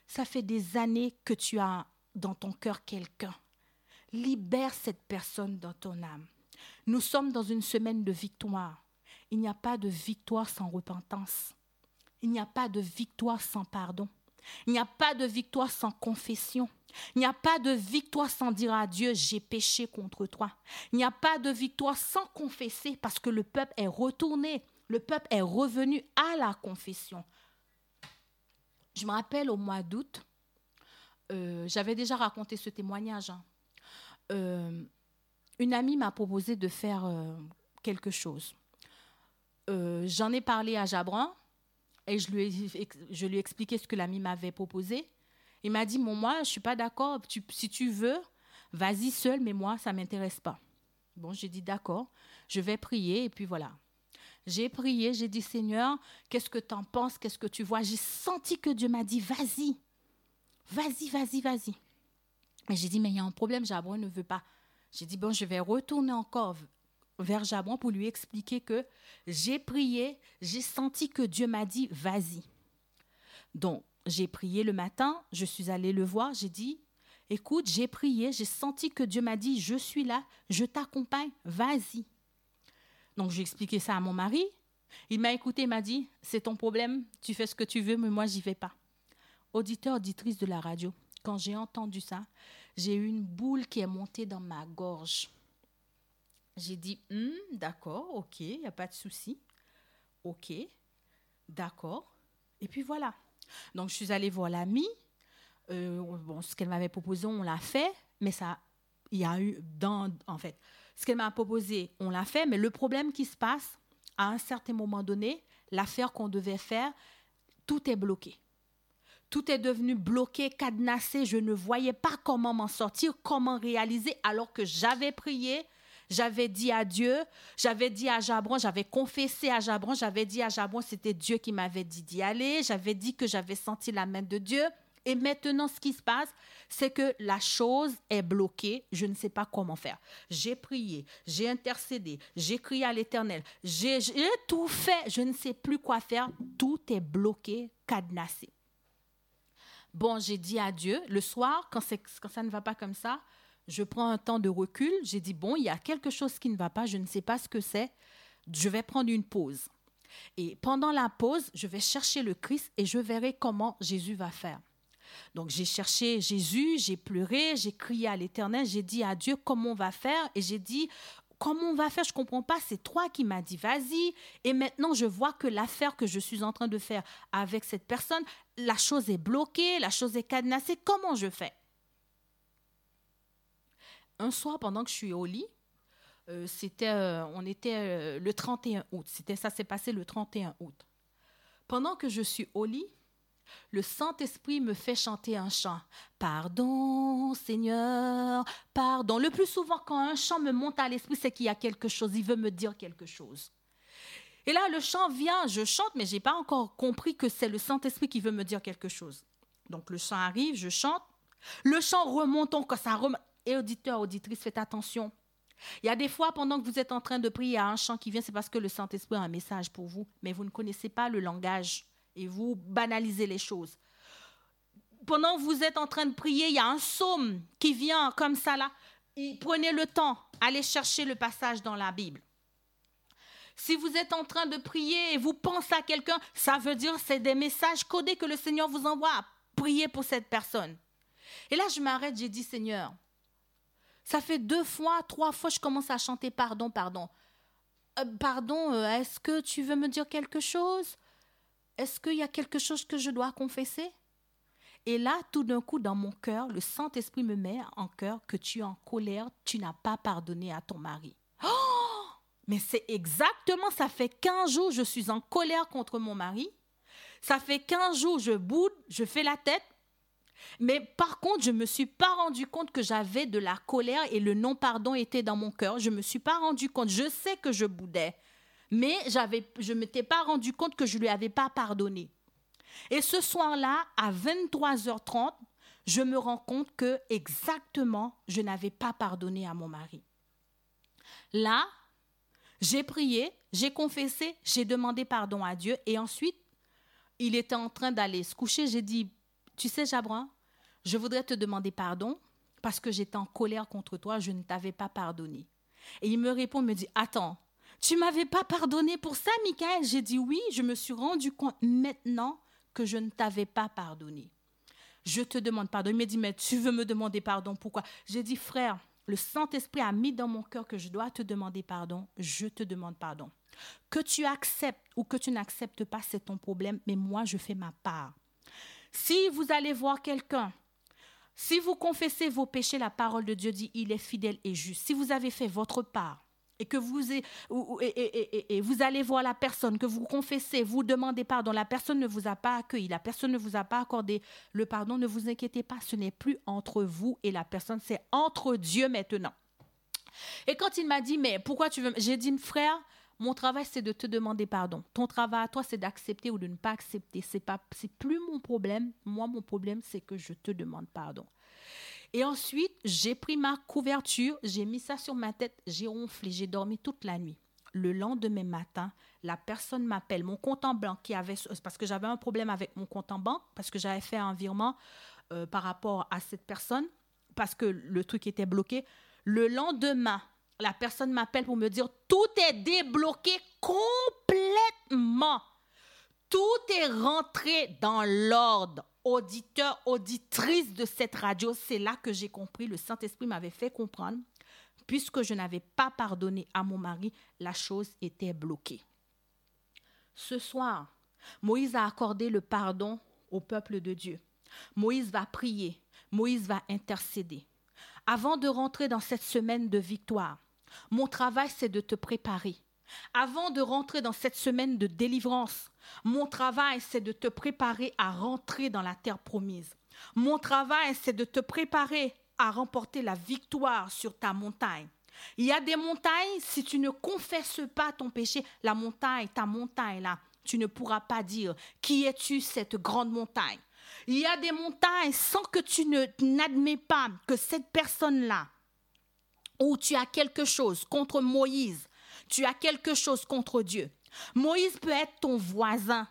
ça fait des années que tu as dans ton cœur quelqu'un. Libère cette personne dans ton âme. Nous sommes dans une semaine de victoire. Il n'y a pas de victoire sans repentance. Il n'y a pas de victoire sans pardon. Il n'y a pas de victoire sans confession. Il n'y a pas de victoire sans dire à Dieu, j'ai péché contre toi. Il n'y a pas de victoire sans confesser parce que le peuple est retourné. Le peuple est revenu à la confession. Je me rappelle au mois d'août, euh, j'avais déjà raconté ce témoignage. Hein. Euh, une amie m'a proposé de faire euh, quelque chose. Euh, j'en ai parlé à Jabran et je lui ai, expliqué ce que l'ami m'avait proposé. Il m'a dit, bon, moi, je ne suis pas d'accord. si tu veux, vas-y seul, mais moi, ça ne m'intéresse pas. Bon, j'ai dit, d'accord, je vais prier et puis voilà. J'ai prié, j'ai dit, Seigneur, qu'est-ce que tu en penses, qu'est-ce que tu vois? J'ai senti que Dieu m'a dit, vas-y, vas-y, vas-y, vas-y. Mais j'ai dit, mais il y a un problème, Jabron ne veut pas. J'ai dit, bon, je vais retourner encore vers Jabon pour lui expliquer que j'ai prié, j'ai senti que Dieu m'a dit, vas-y. Donc, j'ai prié le matin, je suis allée le voir, j'ai dit, écoute, j'ai prié, j'ai senti que Dieu m'a dit, je suis là, je t'accompagne, vas-y. Donc, j'ai expliqué ça à mon mari. Il m'a écouté, il m'a dit, c'est ton problème, tu fais ce que tu veux, mais moi, j'y vais pas. Auditeur, auditrice de la radio, quand j'ai entendu ça, j'ai eu une boule qui est montée dans ma gorge. J'ai dit, hmm, d'accord, ok, il n'y a pas de souci. Ok, d'accord. Et puis voilà. Donc, je suis allée voir l'amie. Euh, bon, ce qu'elle m'avait proposé, on l'a fait, mais ça, il y a eu, en fait, ce qu'elle m'a proposé, on l'a fait, mais le problème qui se passe, à un certain moment donné, l'affaire qu'on devait faire, tout est bloqué. Tout est devenu bloqué, cadenassé. Je ne voyais pas comment m'en sortir, comment réaliser, alors que j'avais prié, j'avais dit à Dieu, j'avais dit à Jabron, j'avais confessé à Jabron, j'avais dit à Jabron, c'était Dieu qui m'avait dit d'y aller, j'avais dit que j'avais senti la main de Dieu. Et maintenant, ce qui se passe, c'est que la chose est bloquée. Je ne sais pas comment faire. J'ai prié, j'ai intercédé, j'ai crié à l'Éternel, j'ai tout fait. Je ne sais plus quoi faire. Tout est bloqué, cadenassé. Bon, j'ai dit à Dieu, le soir, quand, quand ça ne va pas comme ça, je prends un temps de recul. J'ai dit, bon, il y a quelque chose qui ne va pas, je ne sais pas ce que c'est. Je vais prendre une pause. Et pendant la pause, je vais chercher le Christ et je verrai comment Jésus va faire. Donc j'ai cherché Jésus, j'ai pleuré, j'ai crié à l'Éternel, j'ai dit à Dieu comment on va faire? Et j'ai dit comment on va faire, je comprends pas, c'est toi qui m'as dit vas-y. Et maintenant je vois que l'affaire que je suis en train de faire avec cette personne, la chose est bloquée, la chose est cadenassée, comment je fais? Un soir pendant que je suis au lit, euh, c'était, euh, on était euh, le 31 août. C'était ça s'est passé le 31 août. Pendant que je suis au lit, le Saint-Esprit me fait chanter un chant. Pardon, Seigneur, pardon. Le plus souvent, quand un chant me monte à l'esprit, c'est qu'il y a quelque chose, il veut me dire quelque chose. Et là, le chant vient, je chante, mais je n'ai pas encore compris que c'est le Saint-Esprit qui veut me dire quelque chose. Donc le chant arrive, je chante. Le chant remonte encore, ça remonte. Et auditeur, auditrice, faites attention. Il y a des fois, pendant que vous êtes en train de prier, il y a un chant qui vient, c'est parce que le Saint-Esprit a un message pour vous, mais vous ne connaissez pas le langage et vous banalisez les choses. Pendant que vous êtes en train de prier, il y a un psaume qui vient comme ça là. Prenez le temps, allez chercher le passage dans la Bible. Si vous êtes en train de prier et vous pensez à quelqu'un, ça veut dire c'est des messages codés que le Seigneur vous envoie. Priez pour cette personne. Et là, je m'arrête, j'ai dit Seigneur, ça fait deux fois, trois fois, je commence à chanter pardon, pardon. Euh, pardon, euh, est-ce que tu veux me dire quelque chose? Est-ce qu'il y a quelque chose que je dois confesser? Et là, tout d'un coup, dans mon cœur, le Saint-Esprit me met en cœur que tu es en colère, tu n'as pas pardonné à ton mari. Oh Mais c'est exactement, ça fait 15 jours, je suis en colère contre mon mari. Ça fait 15 jours, je boude, je fais la tête, mais par contre, je ne me suis pas rendu compte que j'avais de la colère et le non-pardon était dans mon cœur. Je ne me suis pas rendu compte. Je sais que je boudais, mais je ne m'étais pas rendu compte que je ne lui avais pas pardonné. Et ce soir-là, à 23h30, je me rends compte que exactement, je n'avais pas pardonné à mon mari. Là, j'ai prié, j'ai confessé, j'ai demandé pardon à Dieu et ensuite, il était en train d'aller se coucher. J'ai dit, tu sais, Jabrin, je voudrais te demander pardon parce que j'étais en colère contre toi, je ne t'avais pas pardonné. Et il me répond, me dit, attends, tu m'avais pas pardonné pour ça, Michael J'ai dit oui, je me suis rendu compte maintenant que je ne t'avais pas pardonné. Je te demande pardon. Il me dit, mais tu veux me demander pardon, pourquoi? J'ai dit, frère, le Saint-Esprit a mis dans mon cœur que je dois te demander pardon, je te demande pardon. Que tu acceptes ou que tu n'acceptes pas, c'est ton problème, mais moi, je fais ma part. Si vous allez voir quelqu'un, si vous confessez vos péchés, la parole de Dieu dit, il est fidèle et juste. Si vous avez fait votre part et que vous, et, vous allez voir la personne, que vous confessez, vous demandez pardon, la personne ne vous a pas accueilli, la personne ne vous a pas accordé le pardon, ne vous inquiétez pas, ce n'est plus entre vous et la personne, c'est entre Dieu maintenant. Et quand il m'a dit, mais pourquoi tu veux... J'ai dit, frère, mon travail, c'est de te demander pardon. Ton travail à toi, c'est d'accepter ou de ne pas accepter. C'est pas, c'est plus mon problème. Moi, mon problème, c'est que je te demande pardon. Et ensuite, j'ai pris ma couverture, j'ai mis ça sur ma tête, j'ai ronflé, j'ai dormi toute la nuit. Le lendemain matin, la personne m'appelle, mon compte en banque avait, parce que j'avais un problème avec mon compte en banque, parce que j'avais fait un virement euh, par rapport à cette personne, parce que le truc était bloqué. Le lendemain, la personne m'appelle pour me dire tout est débloqué complètement. Tout est rentré dans l'ordre. Auditeur, auditrice de cette radio, c'est là que j'ai compris, le Saint-Esprit m'avait fait comprendre, puisque je n'avais pas pardonné à mon mari, la chose était bloquée. Ce soir, Moïse a accordé le pardon au peuple de Dieu. Moïse va prier, Moïse va intercéder. Avant de rentrer dans cette semaine de victoire, mon travail, c'est de te préparer. Avant de rentrer dans cette semaine de délivrance, mon travail, c'est de te préparer à rentrer dans la terre promise. Mon travail, c'est de te préparer à remporter la victoire sur ta montagne. Il y a des montagnes, si tu ne confesses pas ton péché, la montagne, ta montagne là, tu ne pourras pas dire qui es-tu cette grande montagne? Il y a des montagnes sans que tu n'admets pas que cette personne-là, ou tu as quelque chose contre Moïse, tu as quelque chose contre Dieu. Moïse peut être ton voisin.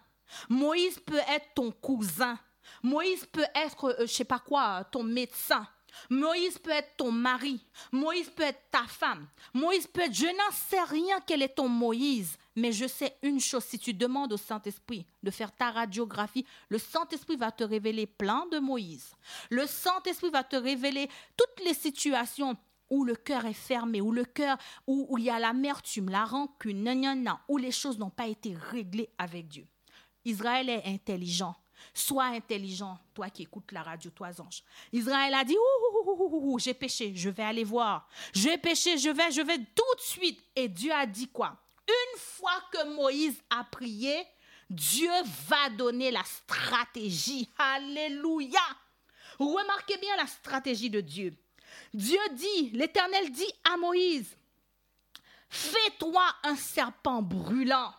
Moïse peut être ton cousin. Moïse peut être, je euh, je sais pas quoi, ton médecin. Moïse peut être ton mari. Moïse peut être ta femme. Moïse peut être, je n'en sais rien quel est ton Moïse. Mais je sais une chose, si tu demandes au Saint-Esprit de faire ta radiographie, le Saint-Esprit va te révéler plein de Moïse. Le Saint-Esprit va te révéler toutes les situations où le cœur est fermé, où le cœur, où, il y a l'amertume, la rancune, où les choses n'ont pas été réglées avec Dieu. Israël est intelligent. Sois intelligent, toi qui écoutes la radio, toi ange. Israël a dit, j'ai péché, je vais aller voir. J'ai péché, je vais, je vais tout de suite. Et Dieu a dit quoi? Une fois que Moïse a prié, Dieu va donner la stratégie. Alléluia. Remarquez bien la stratégie de Dieu. Dieu dit, l'Éternel dit à Moïse, fais-toi un serpent brûlant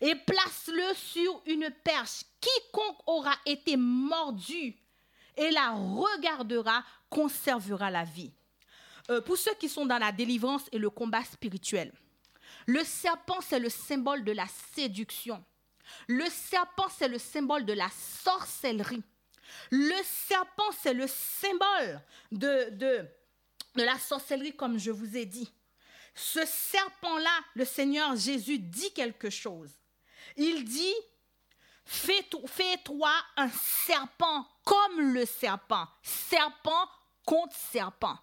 et place-le sur une perche. Quiconque aura été mordu et la regardera conservera la vie. Euh, pour ceux qui sont dans la délivrance et le combat spirituel, le serpent, c'est le symbole de la séduction. Le serpent, c'est le symbole de la sorcellerie. Le serpent, c'est le symbole de, la sorcellerie, comme je vous ai dit. Ce serpent-là, le Seigneur Jésus dit quelque chose. Il dit, fais-toi un serpent comme le serpent. Serpent contre serpent.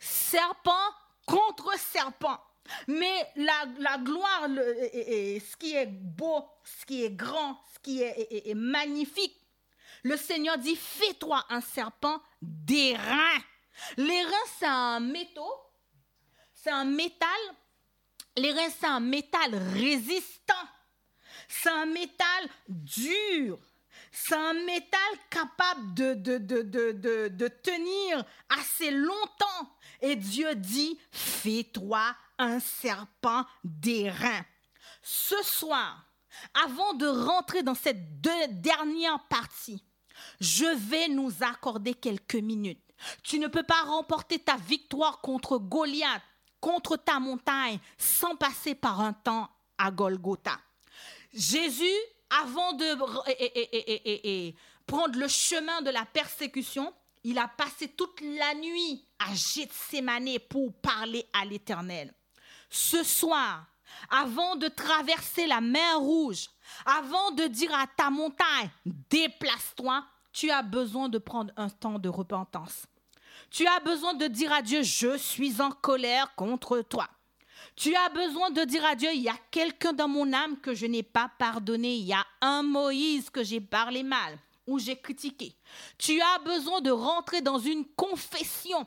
Serpent contre serpent. Mais la, gloire, ce qui est beau, ce qui est grand, ce qui est, magnifique, le Seigneur dit, fais-toi un serpent. Les reins, c'est un métaux, c'est un métal. Les reins, c'est un métal résistant. C'est un métal dur. C'est un métal capable de, tenir assez longtemps. Et Dieu dit, fais-toi un serpent d'airain. Ce soir, avant de rentrer dans cette dernière partie, je vais nous accorder quelques minutes. Tu ne peux pas remporter ta victoire contre Goliath, contre ta montagne, sans passer par un temps à Golgotha. Jésus, avant de prendre le chemin de la persécution, il a passé toute la nuit à Gethsemane pour parler à l'Éternel. Ce soir, avant de traverser la mer rouge, avant de dire à ta montagne, déplace-toi, tu as besoin de prendre un temps de repentance. Tu as besoin de dire à Dieu, je suis en colère contre toi. Tu as besoin de dire à Dieu, il y a quelqu'un dans mon âme que je n'ai pas pardonné. Il y a un Moïse que j'ai parlé mal ou j'ai critiqué. Tu as besoin de rentrer dans une confession.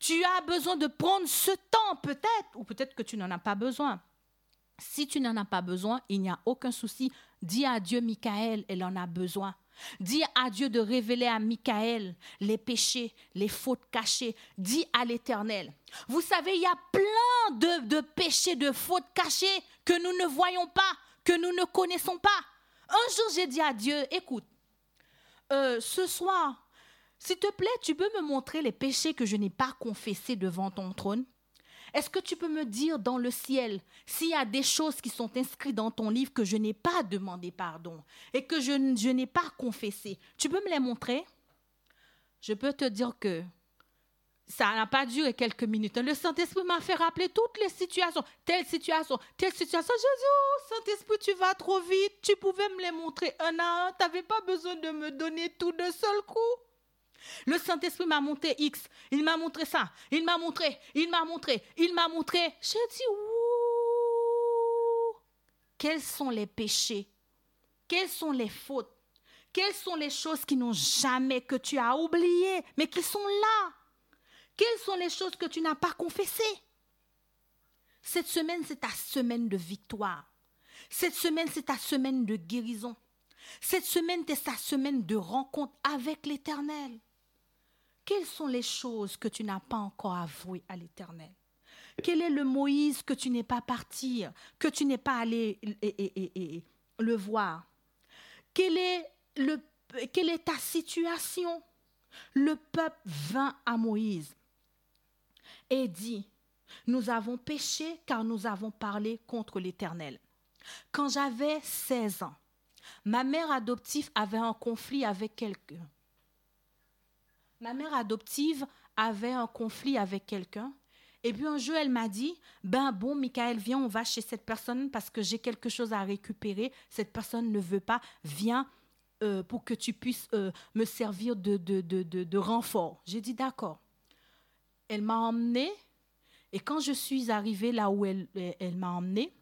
Tu as besoin de prendre ce temps peut-être, ou peut-être que tu n'en as pas besoin. Si tu n'en as pas besoin, il n'y a aucun souci. Dis à Dieu, Michael, elle en a besoin. Dis à Dieu de révéler à Michael les péchés, les fautes cachées. Dis à l'Éternel. Vous savez, il y a plein de, péchés, de fautes cachées que nous ne voyons pas, que nous ne connaissons pas. Un jour, j'ai dit à Dieu, écoute, euh, ce soir, s'il te plaît, tu peux me montrer les péchés que je n'ai pas confessés devant ton trône? Est-ce que tu peux me dire dans le ciel s'il y a des choses qui sont inscrites dans ton livre que je n'ai pas demandé pardon et que je, n'ai pas confessé? Tu peux me les montrer? Je peux te dire que ça n'a pas duré quelques minutes. Le Saint-Esprit m'a fait rappeler toutes les situations. Telle situation, telle situation. Oh, Saint-Esprit, tu vas trop vite. Tu pouvais me les montrer un à un. Tu n'avais pas besoin de me donner tout d'un seul coup. Le Saint-Esprit m'a montré X, il m'a montré ça, il m'a montré, il m'a montré, il m'a montré. J'ai dit, ouh, quels sont les péchés? Quelles sont les fautes? Quelles sont les choses qui n'ont jamais, que tu as oubliées, mais qui sont là? Quelles sont les choses que tu n'as pas confessées? Cette semaine, c'est ta semaine de victoire. Cette semaine, c'est ta semaine de guérison. Cette semaine, c'est ta semaine de rencontre avec l'Éternel. Quelles sont les choses que tu n'as pas encore avouées à l'Éternel? Quel est le Moïse que tu n'es pas parti, que tu n'es pas allé le voir? Quelle est, le, quelle est ta situation? Le peuple vint à Moïse et dit, nous avons péché car nous avons parlé contre l'Éternel. Quand j'avais 16 ans, ma mère adoptive avait un conflit avec quelqu'un Ma mère adoptive avait un conflit avec quelqu'un. Et puis un jour, elle m'a dit, ben bon, Michael, viens, on va chez cette personne parce que j'ai quelque chose à récupérer. Cette personne ne veut pas. Viens euh, pour que tu puisses euh, me servir de, de, de, de renfort. J'ai dit, d'accord. Elle m'a emmenée. Et quand je suis arrivée là où elle, elle m'a emmenée,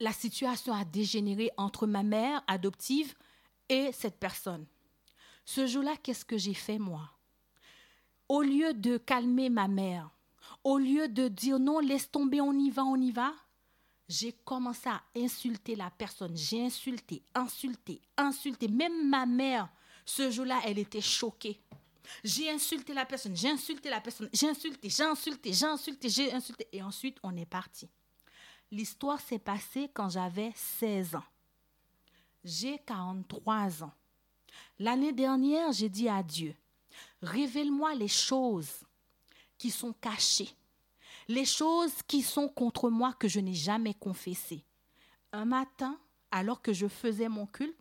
la situation a dégénéré entre ma mère adoptive et cette personne. Ce jour-là, qu'est-ce que j'ai fait moi? Au lieu de calmer ma mère, au lieu de dire non, laisse tomber, on y va, on y va, j'ai commencé à insulter la personne. J'ai insulté, insulté, insulté. Même ma mère, ce jour-là, elle était choquée. J'ai insulté la personne, j'ai insulté la personne, j'ai insulté, j'ai insulté, j'ai insulté, j'ai insulté. Et ensuite, on est parti. L'histoire s'est passée quand j'avais 16 ans. J'ai 43 ans. L'année dernière, j'ai dit à Dieu, révèle-moi les choses qui sont cachées, les choses qui sont contre moi que je n'ai jamais confessées. Un matin, alors que je faisais mon culte,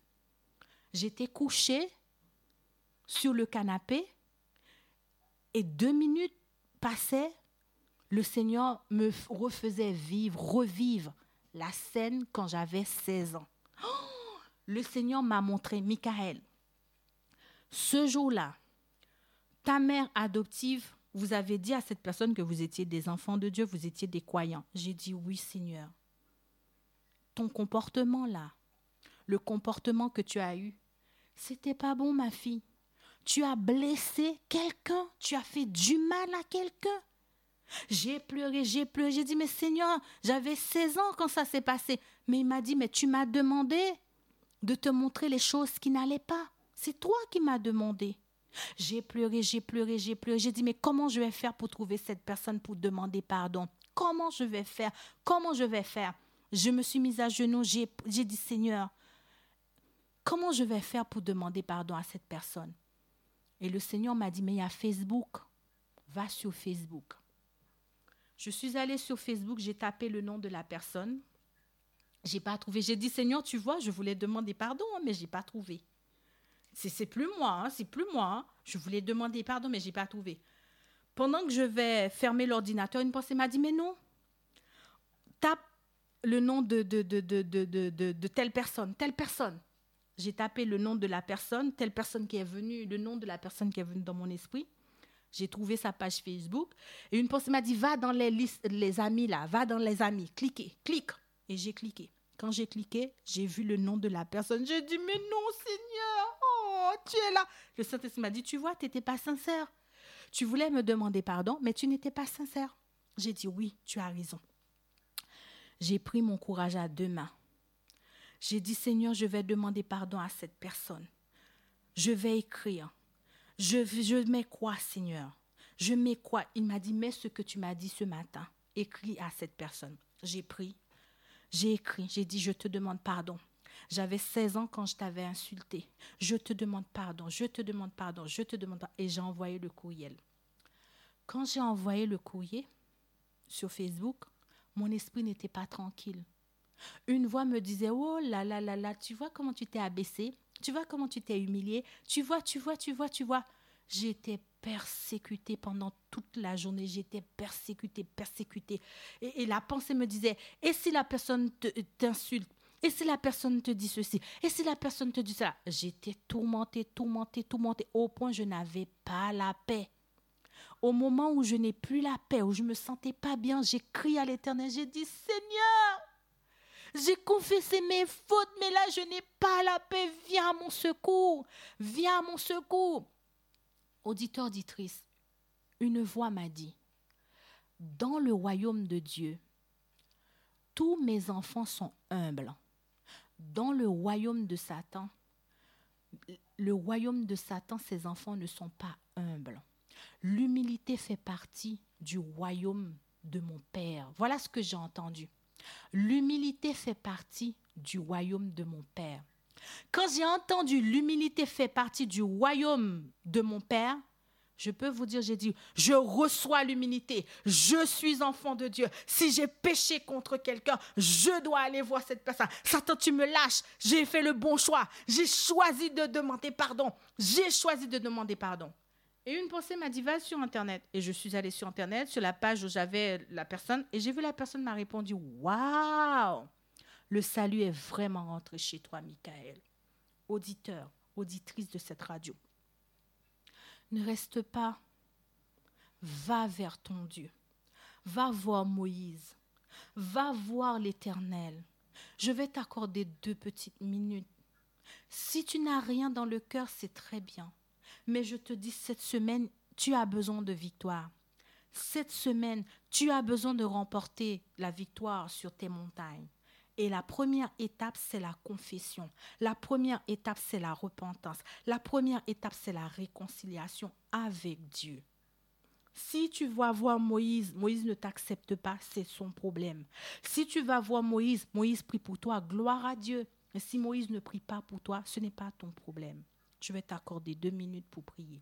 j'étais couchée sur le canapé et deux minutes passaient, le Seigneur me refaisait vivre, revivre la scène quand j'avais 16 ans. le Seigneur m'a montré, Michael, ce jour-là, ta mère adoptive, vous avez dit à cette personne que vous étiez des enfants de Dieu, vous étiez des croyants. J'ai dit oui, Seigneur. Ton comportement là, le comportement que tu as eu, c'était pas bon, ma fille. Tu as blessé quelqu'un, tu as fait du mal à quelqu'un. J'ai pleuré, j'ai pleuré, j'ai dit, mais Seigneur, j'avais 16 ans quand ça s'est passé. Mais il m'a dit, mais tu m'as demandé de te montrer les choses qui n'allaient pas. C'est toi qui m'as demandé. J'ai pleuré, j'ai pleuré, j'ai pleuré. J'ai dit, mais comment je vais faire pour trouver cette personne pour demander pardon? Comment je vais faire? Comment je vais faire? Je me suis mise à genoux, j'ai dit, Seigneur, comment je vais faire pour demander pardon à cette personne? Et le Seigneur m'a dit, mais il y a Facebook. Va sur Facebook. Je suis allée sur Facebook, j'ai tapé le nom de la personne. J'ai pas trouvé. J'ai dit, Seigneur, tu vois, je voulais demander pardon, hein, mais j'ai pas trouvé. C'est plus moi, hein, c'est plus moi. Hein. Je voulais demander pardon, mais j'ai pas trouvé. Pendant que je vais fermer l'ordinateur, une pensée m'a dit, mais non, tape le nom de, de, de, de, de, telle personne, telle personne. J'ai tapé le nom de la personne, telle personne qui est venue, le nom de la personne qui est venue dans mon esprit. J'ai trouvé sa page Facebook. Et une pensée m'a dit, va dans les listes, les amis là, va dans les amis, cliquez, clique. Et j'ai cliqué. Quand j'ai cliqué, j'ai vu le nom de la personne. J'ai dit, mais non, Seigneur, tu es là. Le Saint-Esprit m'a dit, tu vois, tu n'étais pas sincère. Tu voulais me demander pardon, mais tu n'étais pas sincère. J'ai dit, oui, tu as raison. J'ai pris mon courage à deux mains. J'ai dit, Seigneur, je vais demander pardon à cette personne. Je vais écrire. Je, je mets quoi, Seigneur? Je mets quoi? Il m'a dit, mets ce que tu m'as dit ce matin. Écris à cette personne. J'ai pris. J'ai écrit. J'ai dit, je te demande pardon. J'avais 16 ans quand je t'avais insulté. Je te demande pardon, je te demande pardon, je te demande pardon. Et j'ai envoyé le courriel. Quand j'ai envoyé le courrier sur Facebook, mon esprit n'était pas tranquille. Une voix me disait Oh là là là là, tu vois comment tu t'es abaissé Tu vois comment tu t'es humilié Tu vois, tu vois, tu vois, tu vois. J'étais persécutée pendant toute la journée. J'étais persécutée, persécutée. Et, et, la pensée me disait Et si la personne t'insulte et si la personne te dit ceci Et si la personne te dit cela J'étais tourmentée, tourmentée, tourmentée, au point je n'avais pas la paix. Au moment où je n'ai plus la paix, où je me sentais pas bien, j'ai crié à l'Éternel, j'ai dit Seigneur, j'ai confessé mes fautes, mais là je n'ai pas la paix. Viens à mon secours, viens à mon secours. Auditeur, auditrice, une voix m'a dit Dans le royaume de Dieu, tous mes enfants sont humbles dans le royaume de Satan, le royaume de Satan, ses enfants ne sont pas humbles. L'humilité fait partie du royaume de mon Père. Voilà ce que j'ai entendu. L'humilité fait partie du royaume de mon Père. Quand j'ai entendu l'humilité fait partie du royaume de mon Père, Je peux vous dire, j'ai dit, je reçois l'humilité. Je suis enfant de Dieu. Si j'ai péché contre quelqu'un, je dois aller voir cette personne. Satan, tu me lâches. J'ai fait le bon choix. J'ai choisi de demander pardon. J'ai choisi de demander pardon. Et une pensée m'a dit, va sur Internet. Et je suis allée sur Internet, sur la page où j'avais la personne, et j'ai vu la personne m'a répondu, waouh, le salut est vraiment rentré chez toi, Michael. Auditeur, auditrice de cette radio. Ne reste pas. Va vers ton Dieu. Va voir Moïse. Va voir l'Éternel. Je vais t'accorder deux petites minutes. Si tu n'as rien dans le cœur, c'est très bien. Mais je te dis, cette semaine, tu as besoin de victoire. Cette semaine, tu as besoin de remporter la victoire sur tes montagnes. Et la première étape, c'est la confession. La première étape, c'est la repentance. La première étape, c'est la réconciliation avec Dieu. Si tu vas voir Moïse, Moïse ne t'accepte pas, c'est son problème. Si tu vas voir Moïse, Moïse prie pour toi, gloire à Dieu. Mais si Moïse ne prie pas pour toi, ce n'est pas ton problème. Je vais t'accorder deux minutes pour prier.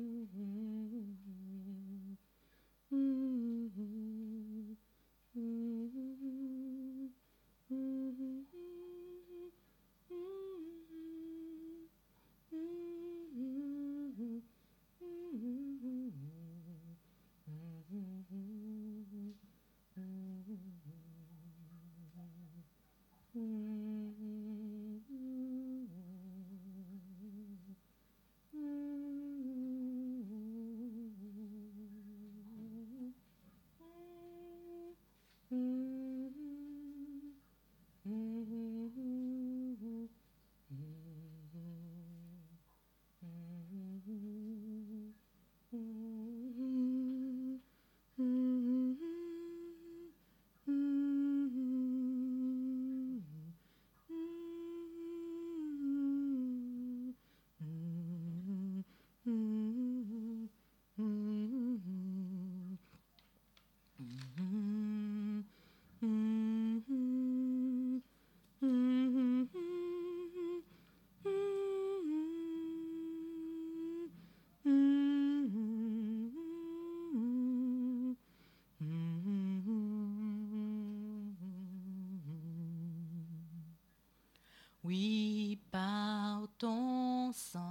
Oui, par ton sang,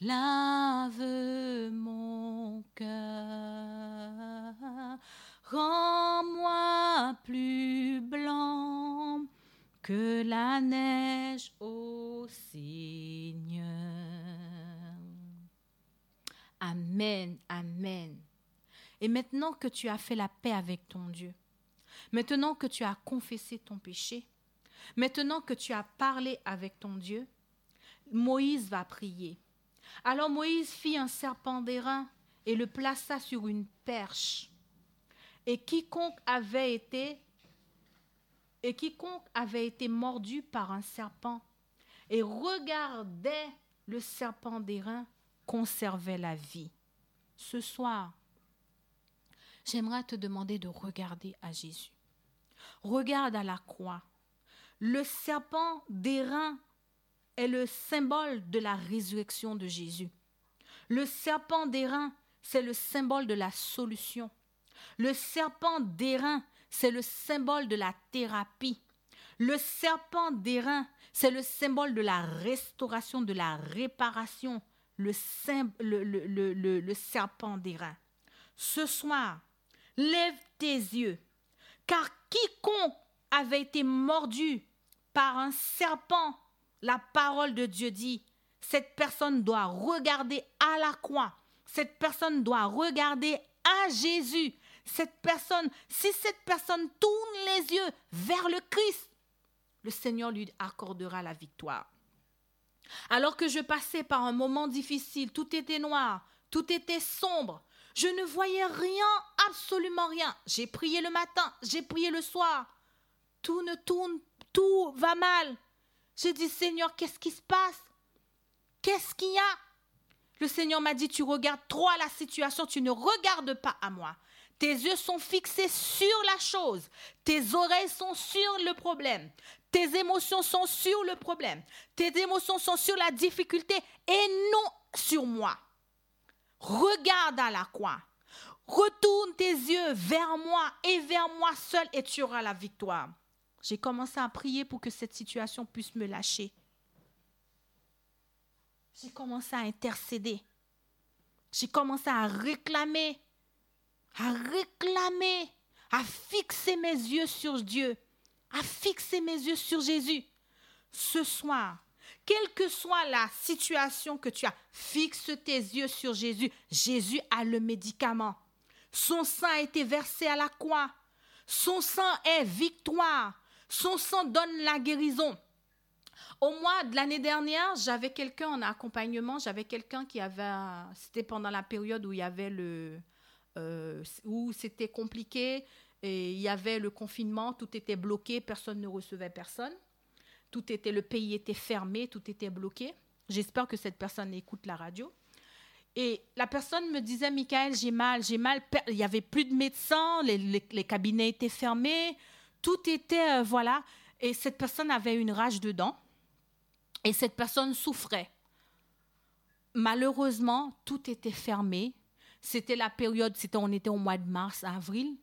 lave mon cœur, rends-moi plus blanc que la neige, ô Seigneur. Amen, amen. Et maintenant que tu as fait la paix avec ton Dieu, maintenant que tu as confessé ton péché, Maintenant que tu as parlé avec ton Dieu, Moïse va prier. Alors Moïse fit un serpent d'airain et le plaça sur une perche. Et quiconque avait été et quiconque avait été mordu par un serpent et regardait le serpent d'airain conservait la vie. Ce soir, j'aimerais te demander de regarder à Jésus. Regarde à la croix. Le serpent d'airain est le symbole de la résurrection de Jésus. Le serpent d'airain, c'est le symbole de la solution. Le serpent d'airain, c'est le symbole de la thérapie. Le serpent d'airain, c'est le symbole de la restauration, de la réparation. Le, serpent d'airain. Ce soir, lève tes yeux, car quiconque avait été mordu par un serpent, la parole de Dieu dit, cette personne doit regarder à la croix. Cette personne doit regarder à Jésus. Cette personne, si cette personne tourne les yeux vers le Christ, le Seigneur lui accordera la victoire. Alors que je passais par un moment difficile, tout était noir, tout était sombre, je ne voyais rien, absolument rien. J'ai prié le matin, j'ai prié le soir. Tout ne tourne tout va mal. J'ai dit, Seigneur, qu'est-ce qui se passe? Qu'est-ce qu'il y a? Le Seigneur m'a dit, tu regardes trop la situation, tu ne regardes pas à moi. Tes yeux sont fixés sur la chose. Tes oreilles sont sur le problème. Tes émotions sont sur le problème. Tes émotions sont sur la difficulté et non sur moi. Regarde à la croix. Retourne tes yeux vers moi et vers moi seul et tu auras la victoire. J'ai commencé à prier pour que cette situation puisse me lâcher. J'ai commencé à intercéder. J'ai commencé à réclamer, à réclamer, à fixer mes yeux sur Dieu, à fixer mes yeux sur Jésus. Ce soir, quelle que soit la situation que tu as, fixe tes yeux sur Jésus. Jésus a le médicament. Son sang a été versé à la croix. Son sang est victoire. Son sang donne la guérison. Au mois de l'année dernière, j'avais quelqu'un en accompagnement, j'avais quelqu'un qui avait, c'était pendant la période où il y avait le, où c'était compliqué et il y avait le confinement, tout était bloqué, personne ne recevait personne, tout était, le pays était fermé, tout était bloqué. J'espère que cette personne écoute la radio. Et la personne me disait, Michael, j'ai mal, j'ai mal. Il n'y avait plus de médecins, les, les, cabinets étaient fermés, tout était, euh, voilà. Et cette personne avait une rage dedans. Et cette personne souffrait. Malheureusement, tout était fermé. C'était la période, c'était, on était au mois de mars, avril.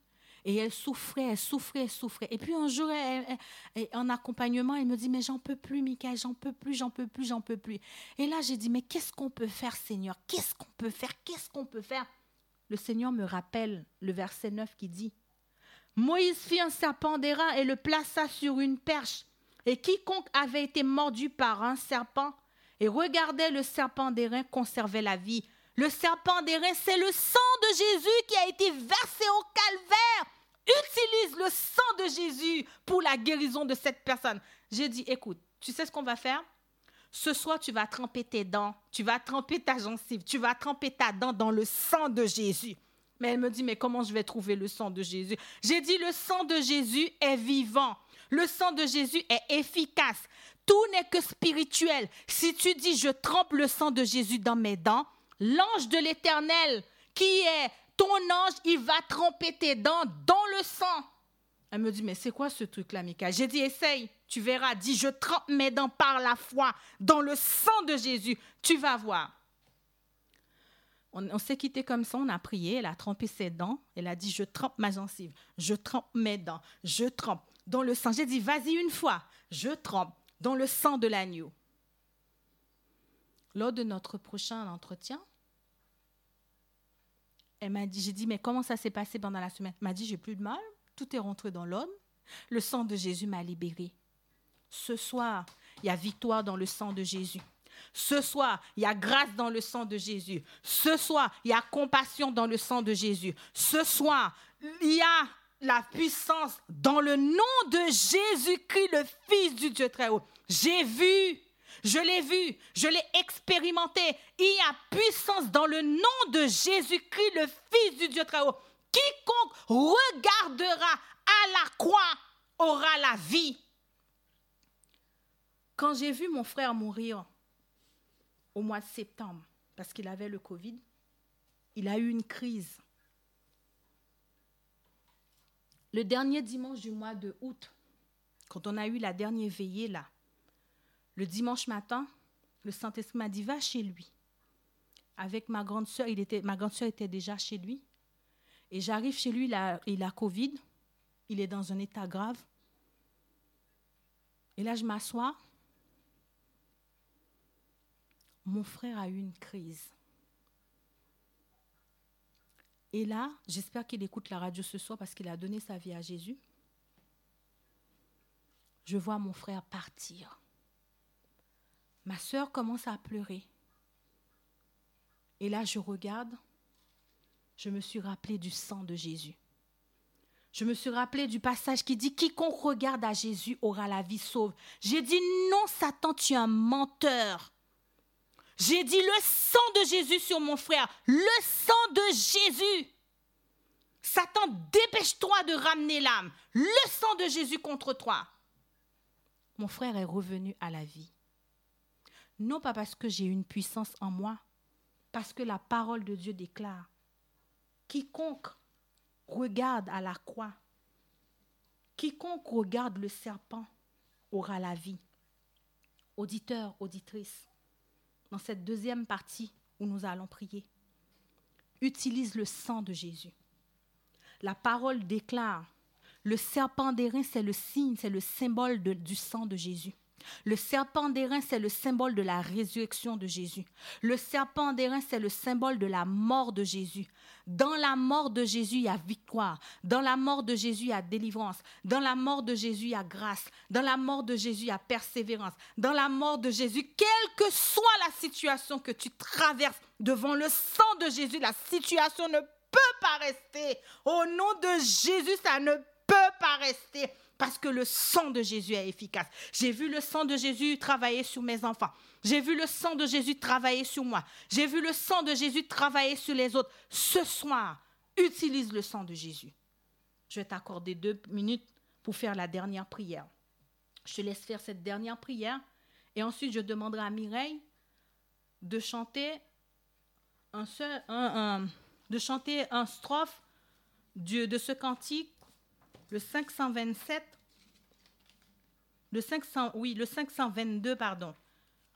Et elle souffrait, elle souffrait, elle souffrait. Et puis un jour, en accompagnement, elle me dit, mais j'en peux plus, Michael, j'en peux plus, j'en peux plus, j'en peux plus. Et là, j'ai dit, mais qu'est-ce qu'on peut faire, Seigneur? Qu'est-ce qu'on peut faire? Qu'est-ce qu'on peut faire? Le Seigneur me rappelle le verset 9 qui dit, Moïse fit un serpent d'airain et le plaça sur une perche. Et quiconque avait été mordu par un serpent et regardait le serpent d'airain conservait la vie. Le serpent d'airain, c'est le sang de Jésus qui a été versé au calvaire utilise le sang de Jésus pour la guérison de cette personne. J'ai dit, écoute, tu sais ce qu'on va faire? Ce soir, tu vas tremper tes dents, tu vas tremper ta gencive, tu vas tremper ta dent dans le sang de Jésus. Mais elle me dit, mais comment je vais trouver le sang de Jésus? J'ai dit, le sang de Jésus est vivant. Le sang de Jésus est efficace. Tout n'est que spirituel. Si tu dis, je trempe le sang de Jésus dans mes dents, l'ange de l'Éternel, qui est ton ange, il va tremper tes dents dans le sang. Elle me dit, mais c'est quoi ce truc-là, Mika J'ai dit, essaye, tu verras. Dis, je trempe mes dents par la foi dans le sang de Jésus. Tu vas voir. On, s'est quitté comme ça, on a prié, elle a trempé ses dents, elle a dit, je trempe ma gencive, je trempe mes dents, je trempe dans le sang. J'ai dit, vas-y une fois, je trempe dans le sang de l'agneau. Lors de notre prochain entretien, elle m'a dit, j'ai dit, mais comment ça s'est passé pendant la semaine? Elle m'a dit, j'ai plus de mal, tout est rentré dans l'homme. Le sang de Jésus m'a libéré. Ce soir, il y a victoire dans le sang de Jésus. Ce soir, il y a grâce dans le sang de Jésus. Ce soir, il y a compassion dans le sang de Jésus. Ce soir, il y a la puissance dans le nom de Jésus-Christ, le Fils du Dieu très haut. J'ai vu je l'ai vu, je l'ai expérimenté. Il y a puissance dans le nom de Jésus-Christ, le Fils du Dieu très haut. Quiconque regardera à la croix aura la vie. Quand j'ai vu mon frère mourir au mois de septembre, parce qu'il avait le Covid, il a eu une crise. Le dernier dimanche du mois de août, quand on a eu la dernière veillée là, le dimanche matin, le Saint-Esprit m'a dit, va chez lui. Avec ma grande soeur, il était, ma grande soeur était déjà chez lui. Et j'arrive chez lui, il a, il a Covid, il est dans un état grave. Et là, je m'assois. Mon frère a eu une crise. Et là, j'espère qu'il écoute la radio ce soir parce qu'il a donné sa vie à Jésus. Je vois mon frère partir. Ma sœur commence à pleurer. Et là, je regarde, je me suis rappelé du sang de Jésus. Je me suis rappelé du passage qui dit Quiconque regarde à Jésus aura la vie sauve. J'ai dit Non, Satan, tu es un menteur. J'ai dit le sang de Jésus sur mon frère, le sang de Jésus. Satan, dépêche-toi de ramener l'âme, le sang de Jésus contre toi. mon frère est revenu à la vie. Non pas parce que j'ai une puissance en moi, parce que la parole de Dieu déclare, quiconque regarde à la croix, quiconque regarde le serpent aura la vie. Auditeur, auditrice, dans cette deuxième partie où nous allons prier, utilise le sang de Jésus. La parole déclare, le serpent d'airain, c'est le signe, c'est le symbole du sang de Jésus. Le serpent d'airain, c'est le symbole de la résurrection de Jésus. Le serpent d'airain, c'est le symbole de la mort de Jésus. Dans la mort de Jésus, il y a victoire. Dans la mort de Jésus, il y a délivrance. Dans la mort de Jésus, il y a grâce. Dans la mort de Jésus, il y a persévérance. Dans la mort de Jésus, quelle que soit la situation que tu traverses, devant le sang de Jésus, la situation ne peut pas rester. Au nom de Jésus, ça ne peut pas rester parce que le sang de Jésus est efficace. J'ai vu le sang de Jésus travailler sur mes enfants. J'ai vu le sang de Jésus travailler sur moi. J'ai vu le sang de Jésus travailler sur les autres. Ce soir, utilise le sang de Jésus. Je vais t'accorder deux minutes pour faire la dernière prière. Je te laisse faire cette dernière prière et ensuite je demanderai à Mireille de chanter un seul, de chanter un strophe de, de ce cantique le 527, le 500, oui, le 522, pardon,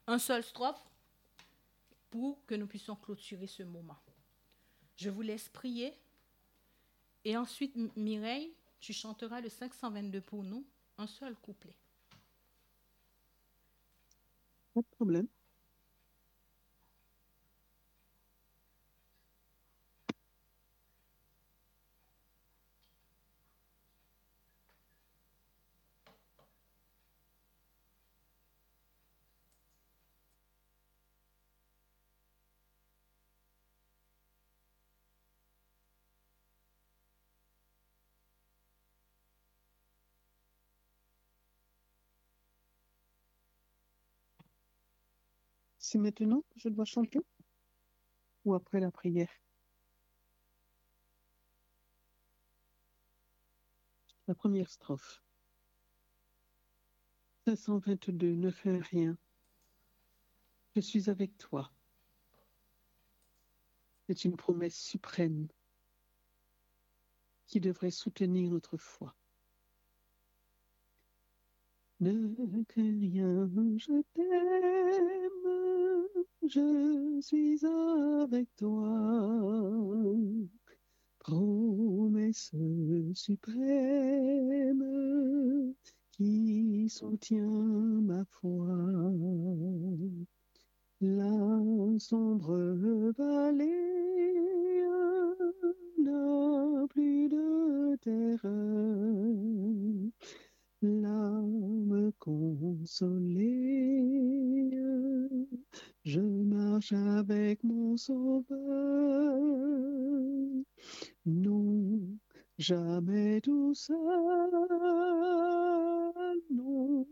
un seul strophe pour que nous puissions clôturer ce moment. Je vous laisse prier et ensuite, Mireille, tu chanteras le 522 pour nous, un seul couplet. Pas de problème. C'est maintenant que je dois chanter ou après la prière? La première strophe. 522, ne fais rien. Je suis avec toi. C'est une promesse suprême qui devrait soutenir notre foi. Ne crains rien, je t'aime, je suis avec toi. Promesse suprême qui soutient ma foi. La sombre vallée n'a plus de terreur l'âme consolée. Je marche avec mon sauveur. Non, jamais tout seul. Non,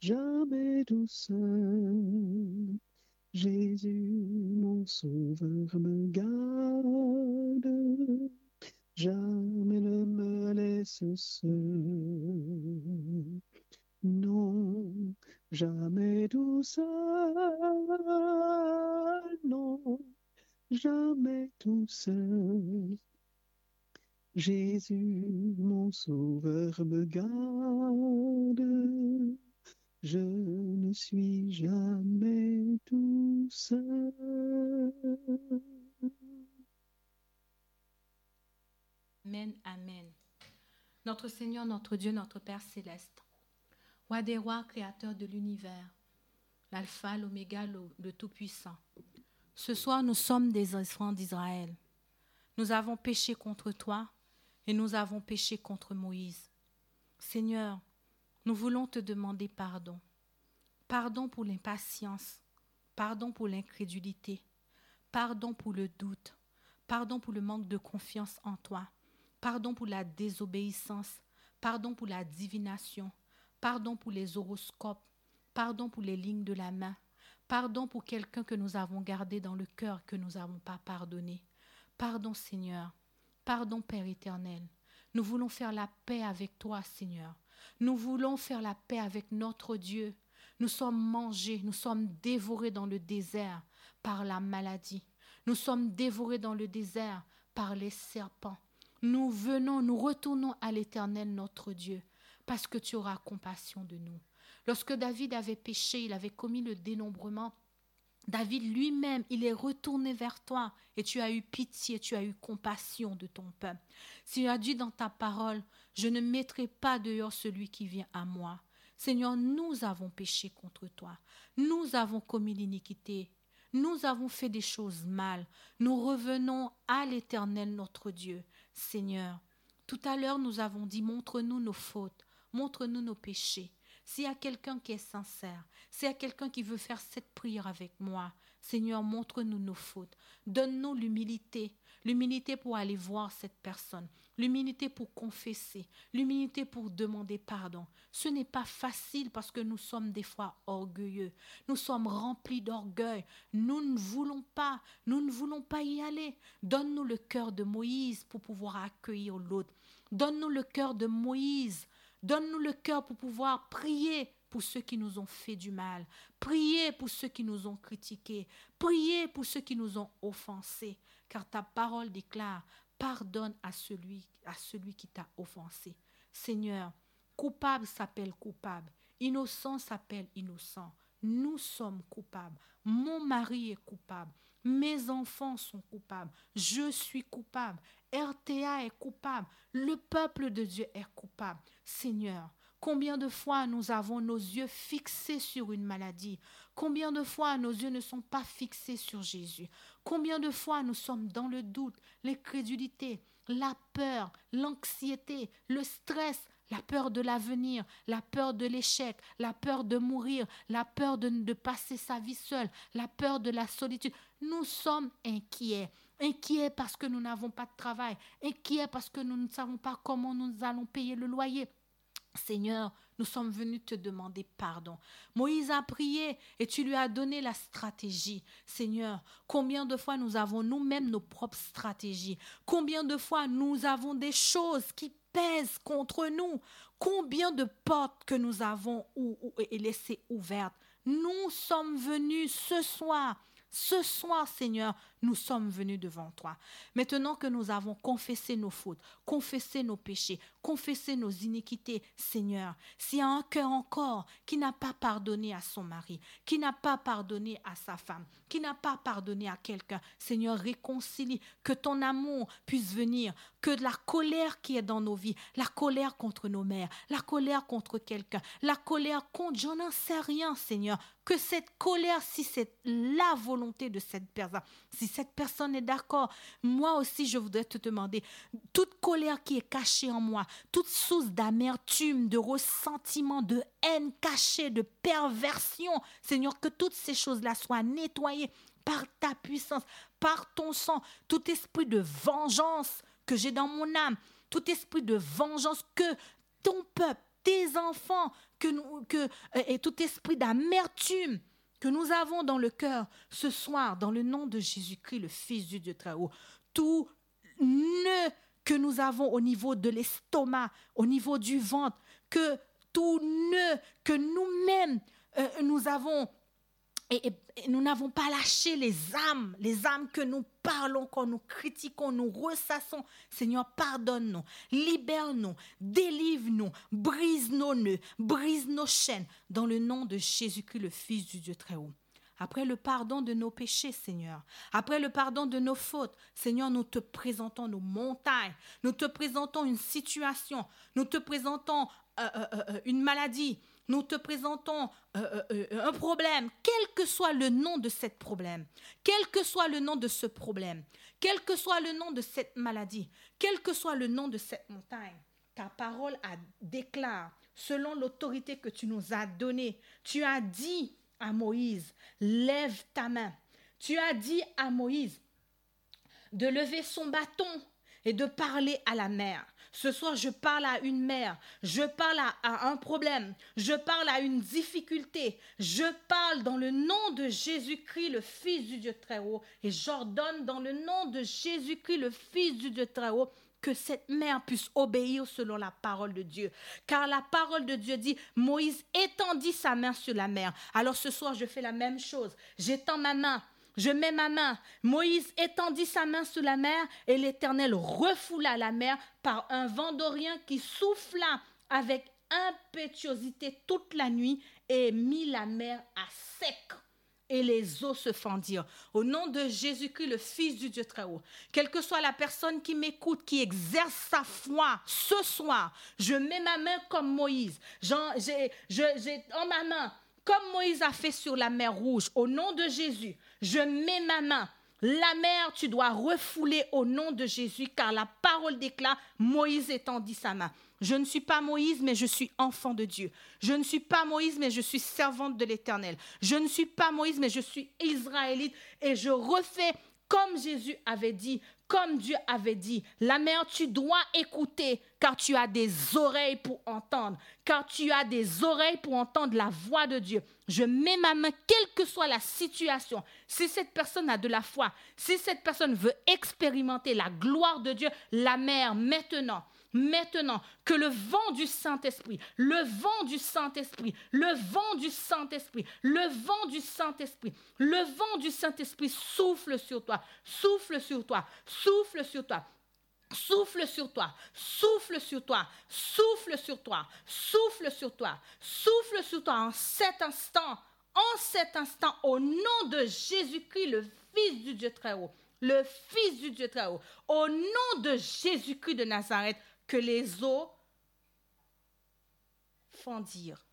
jamais tout seul. Jésus, mon sauveur, me garde jamais ne me laisse seul. Non, jamais tout seul. Non, jamais tout seul. Jésus, mon sauveur, me garde. Je ne suis jamais tout seul. Amen, Amen. Notre Seigneur, notre Dieu, notre Père céleste, roi des rois, créateur de l'univers, l'alpha, l'oméga, le, Tout-Puissant. Ce soir, nous sommes des enfants d'Israël. Nous avons péché contre toi et nous avons péché contre Moïse. Seigneur, nous voulons te demander pardon. Pardon pour l'impatience, pardon pour l'incrédulité, pardon pour le doute, pardon pour le manque de confiance en toi, Pardon pour la désobéissance. Pardon pour la divination. Pardon pour les horoscopes. Pardon pour les lignes de la main. Pardon pour quelqu'un que nous avons gardé dans le cœur que nous n'avons pas pardonné. Pardon Seigneur. Pardon Père éternel. Nous voulons faire la paix avec toi Seigneur. Nous voulons faire la paix avec notre Dieu. Nous sommes mangés, nous sommes dévorés dans le désert par la maladie. Nous sommes dévorés dans le désert par les serpents. Nous venons, nous retournons à l'Éternel notre Dieu, parce que tu auras compassion de nous. Lorsque David avait péché, il avait commis le dénombrement. David lui-même, il est retourné vers toi et tu as eu pitié, tu as eu compassion de ton peuple. Tu as dit dans ta parole, je ne mettrai pas dehors celui qui vient à moi. Seigneur, nous avons péché contre toi. Nous avons commis l'iniquité. Nous avons fait des choses mal. Nous revenons à l'Éternel notre Dieu. Seigneur, tout à l'heure nous avons dit, montre-nous nos fautes, montre-nous nos péchés. S'il y a quelqu'un qui est sincère, s'il y a quelqu'un qui veut faire cette prière avec moi, Seigneur, montre-nous nos fautes. Donne-nous l'humilité, l'humilité pour aller voir cette personne, l'humilité pour confesser, l'humilité pour demander pardon. Ce n'est pas facile parce que nous sommes des fois orgueilleux, nous sommes remplis d'orgueil, nous ne voulons pas, nous ne voulons pas y aller. Donne-nous le cœur de Moïse pour pouvoir accueillir l'autre. Donne-nous le cœur de Moïse Donne-nous le cœur pour pouvoir prier pour ceux qui nous ont fait du mal, prier pour ceux qui nous ont critiqués, prier pour ceux qui nous ont offensés, car ta parole déclare pardonne à celui qui t'a offensé. Seigneur, coupable s'appelle coupable, innocent s'appelle innocent. Nous sommes coupables. Mon mari est coupable. Mes enfants sont coupables. Je suis coupable. RTA est coupable. Le peuple de Dieu est coupable. Seigneur, combien de fois nous avons nos yeux fixés sur une maladie? Combien de fois nos yeux ne sont pas fixés sur Jésus? Combien de fois nous sommes dans le doute, l'incrédulité, la peur, l'anxiété, le stress, la peur de l'avenir, la peur de l'échec, la peur de mourir, la peur de, de passer sa vie seule, la peur de la solitude. Nous sommes inquiets. Inquiets parce que nous n'avons pas de travail, inquiets parce que nous ne savons pas comment nous allons payer le loyer. Seigneur, nous sommes venus te demander pardon. Moïse a prié et tu lui as donné la stratégie. Seigneur, combien de fois nous avons nous-mêmes nos propres stratégies? Combien de fois nous avons des choses qui pèsent contre nous? Combien de portes que nous avons ou, laissées ouvertes? Nous sommes venus ce soir ce soir, Seigneur, nous sommes venus devant toi. Maintenant que nous avons confessé nos fautes, confessé nos péchés, confessé nos iniquités, Seigneur, s'il y a un cœur encore qui n'a pas pardonné à son mari, qui n'a pas pardonné à sa femme, qui n'a pas pardonné à quelqu'un, Seigneur, réconcilie, que ton amour puisse venir, que la colère qui est dans nos vies, la colère contre nos mères, la colère contre quelqu'un, la colère contre, j'en sais rien, Seigneur, que cette colère, si c'est la volonté de cette personne, cette personne est d'accord, moi aussi je voudrais te demander, toute colère qui est cachée en moi, toute source d'amertume, de ressentiment, de haine cachée, de perversion, Seigneur, que toutes ces choses-là soient nettoyées par ta puissance, par ton sang, tout esprit de vengeance que j'ai dans mon âme, tout esprit de vengeance que ton peuple, tes enfants, euh, et tout esprit d'amertume que nous avons dans le cœur ce soir, dans le nom de Jésus-Christ, le Fils du Dieu très haut, tout nœud que nous avons au niveau de l'estomac, au niveau du ventre, que tout nœud que nous-mêmes euh, nous avons et, nous n'avons pas lâché les âmes, les âmes que nous parlons, quand nous critiquons, nous ressassons. Seigneur, pardonne-nous, libère-nous, délivre-nous, brise nos nœuds, brise nos chaînes, dans le nom de Jésus-Christ, le Fils du Dieu très haut. Après le pardon de nos péchés, Seigneur, après le pardon de nos fautes, Seigneur, nous te présentons nos montagnes, nous te présentons une situation, nous te présentons euh, euh, euh, une maladie, nous te présentons euh, euh, euh, un problème, quel que soit le nom de ce problème, quel que soit le nom de ce problème, quel que soit le nom de cette maladie, quel que soit le nom de cette montagne, ta parole a déclare, selon l'autorité que tu nous as donnée, tu as dit à Moïse, lève ta main. Tu as dit à Moïse de lever son bâton et de parler à la mer. Ce soir, je parle à une mère, je parle à, un problème, je parle à une difficulté, je parle dans le nom de Jésus-Christ, le Fils du Dieu très haut, et j'ordonne dans le nom de Jésus-Christ, le Fils du Dieu très haut, que cette mer puisse obéir selon la parole de Dieu. Car la parole de Dieu dit, Moïse étendit sa main sur la mer. Alors ce soir, je fais la même chose. J'étends ma main. Je mets ma main. Moïse étendit sa main sur la mer et l'Éternel refoula la mer par un vent d'Orient qui souffla avec impétuosité toute la nuit et mit la mer à sec et les eaux se fendirent. Au nom de Jésus-Christ, le Fils du Dieu très haut, quelle que soit la personne qui m'écoute, qui exerce sa foi ce soir, je mets ma main comme Moïse. J'ai en ma main, comme Moïse a fait sur la mer rouge, au nom de Jésus, je mets ma main. La mer, tu dois refouler au nom de Jésus, car la parole déclare, Moïse étendit sa main. Je ne suis pas Moïse, mais je suis enfant de Dieu. Je ne suis pas Moïse, mais je suis servante de l'Éternel. Je ne suis pas Moïse, mais je suis israélite et je refais comme Jésus avait dit, comme Dieu avait dit. La mère, tu dois écouter car tu as des oreilles pour entendre, car tu as des oreilles pour entendre la voix de Dieu. Je mets ma main, quelle que soit la situation. Si cette personne a de la foi, si cette personne veut expérimenter la gloire de Dieu, la mère, maintenant, Maintenant que le vent du Saint-Esprit, le vent du Saint-Esprit, le vent du Saint-Esprit, le vent du Saint-Esprit, le vent du Saint-Esprit souffle sur toi, souffle sur toi, souffle sur toi. Souffle sur toi, souffle sur toi, souffle sur toi, souffle sur toi, souffle sur toi en cet instant, en cet instant, au nom de Jésus-Christ, le Fils du Dieu très haut, le Fils du Dieu très haut, au nom de Jésus-Christ de Nazareth, que les eaux fendirent.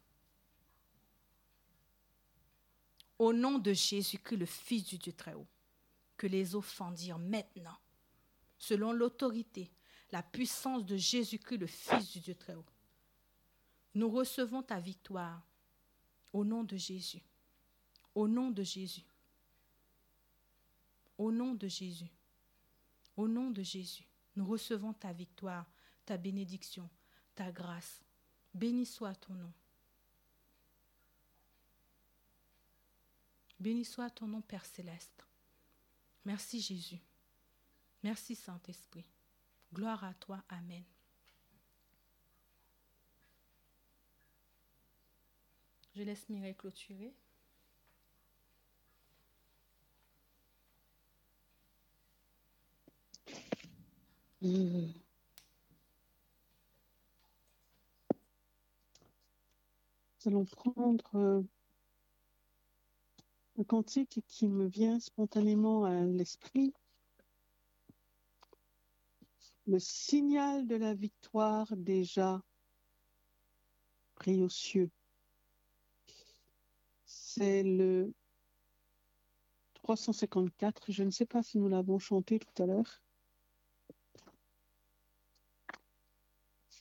Au nom de Jésus-Christ, le Fils du Dieu très haut, que les eaux fendirent maintenant, selon l'autorité, la puissance de Jésus-Christ, le Fils du Dieu très haut. Nous recevons ta victoire au nom de Jésus. Au nom de Jésus. Au nom de Jésus. Au nom de Jésus. Nous recevons ta victoire ta bénédiction, ta grâce. Béni soit ton nom. Béni soit ton nom, Père céleste. Merci Jésus. Merci Saint-Esprit. Gloire à toi. Amen. Je laisse Mireille clôturer. Mmh. Allons prendre euh, un cantique qui me vient spontanément à l'esprit. Le signal de la victoire déjà pris aux cieux. C'est le 354. Je ne sais pas si nous l'avons chanté tout à l'heure.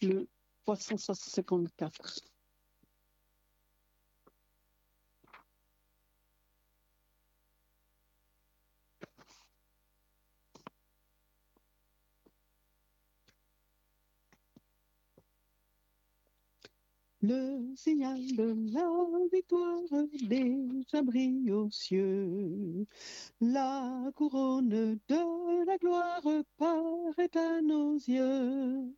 Le 354. Le signal de la victoire déjà brille aux cieux. La couronne de la gloire paraît à nos yeux.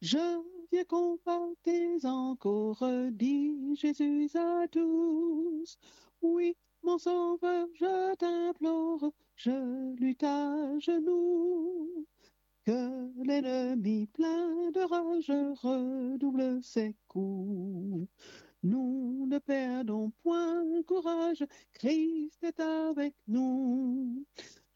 Je viens combattre encore, dit Jésus à tous. Oui, mon sauveur, je t'implore, je lutte à genoux. Que l'ennemi plein de rage redouble ses coups. Nous ne perdons point courage, Christ est avec nous.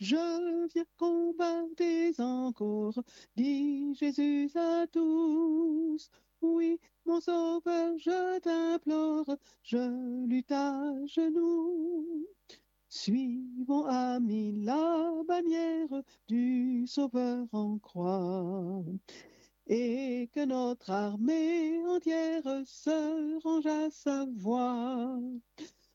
Je viens combattre encore, dit Jésus à tous. Oui, mon sauveur, je t'implore, je lutte à genoux. Suivons, amis, la bannière du Sauveur en croix, et que notre armée entière se range à sa voix.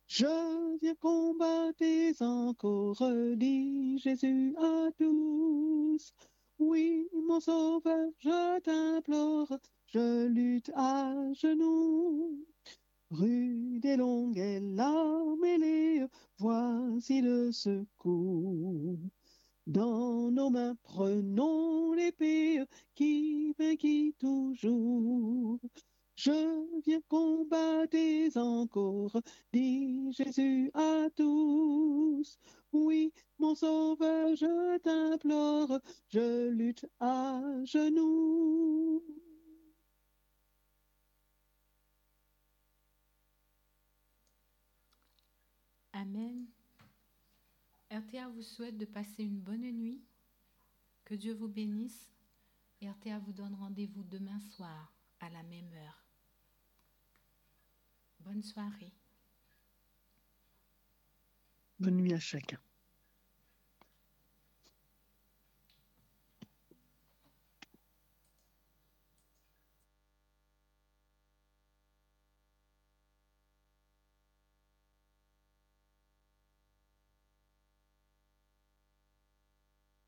Je viens combattre encore, dit Jésus à tous. Oui, mon Sauveur, je t'implore, je lutte à genoux. Rude et longue est la voici le secours. Dans nos mains, prenons l'épée qui vainquit toujours. Je viens combattre encore, dit Jésus à tous. Oui, mon sauveur, je t'implore, je lutte à genoux. Amen. RTA vous souhaite de passer une bonne nuit. Que Dieu vous bénisse. RTA vous donne rendez-vous demain soir à la même heure. Bonne soirée. Bonne nuit à chacun.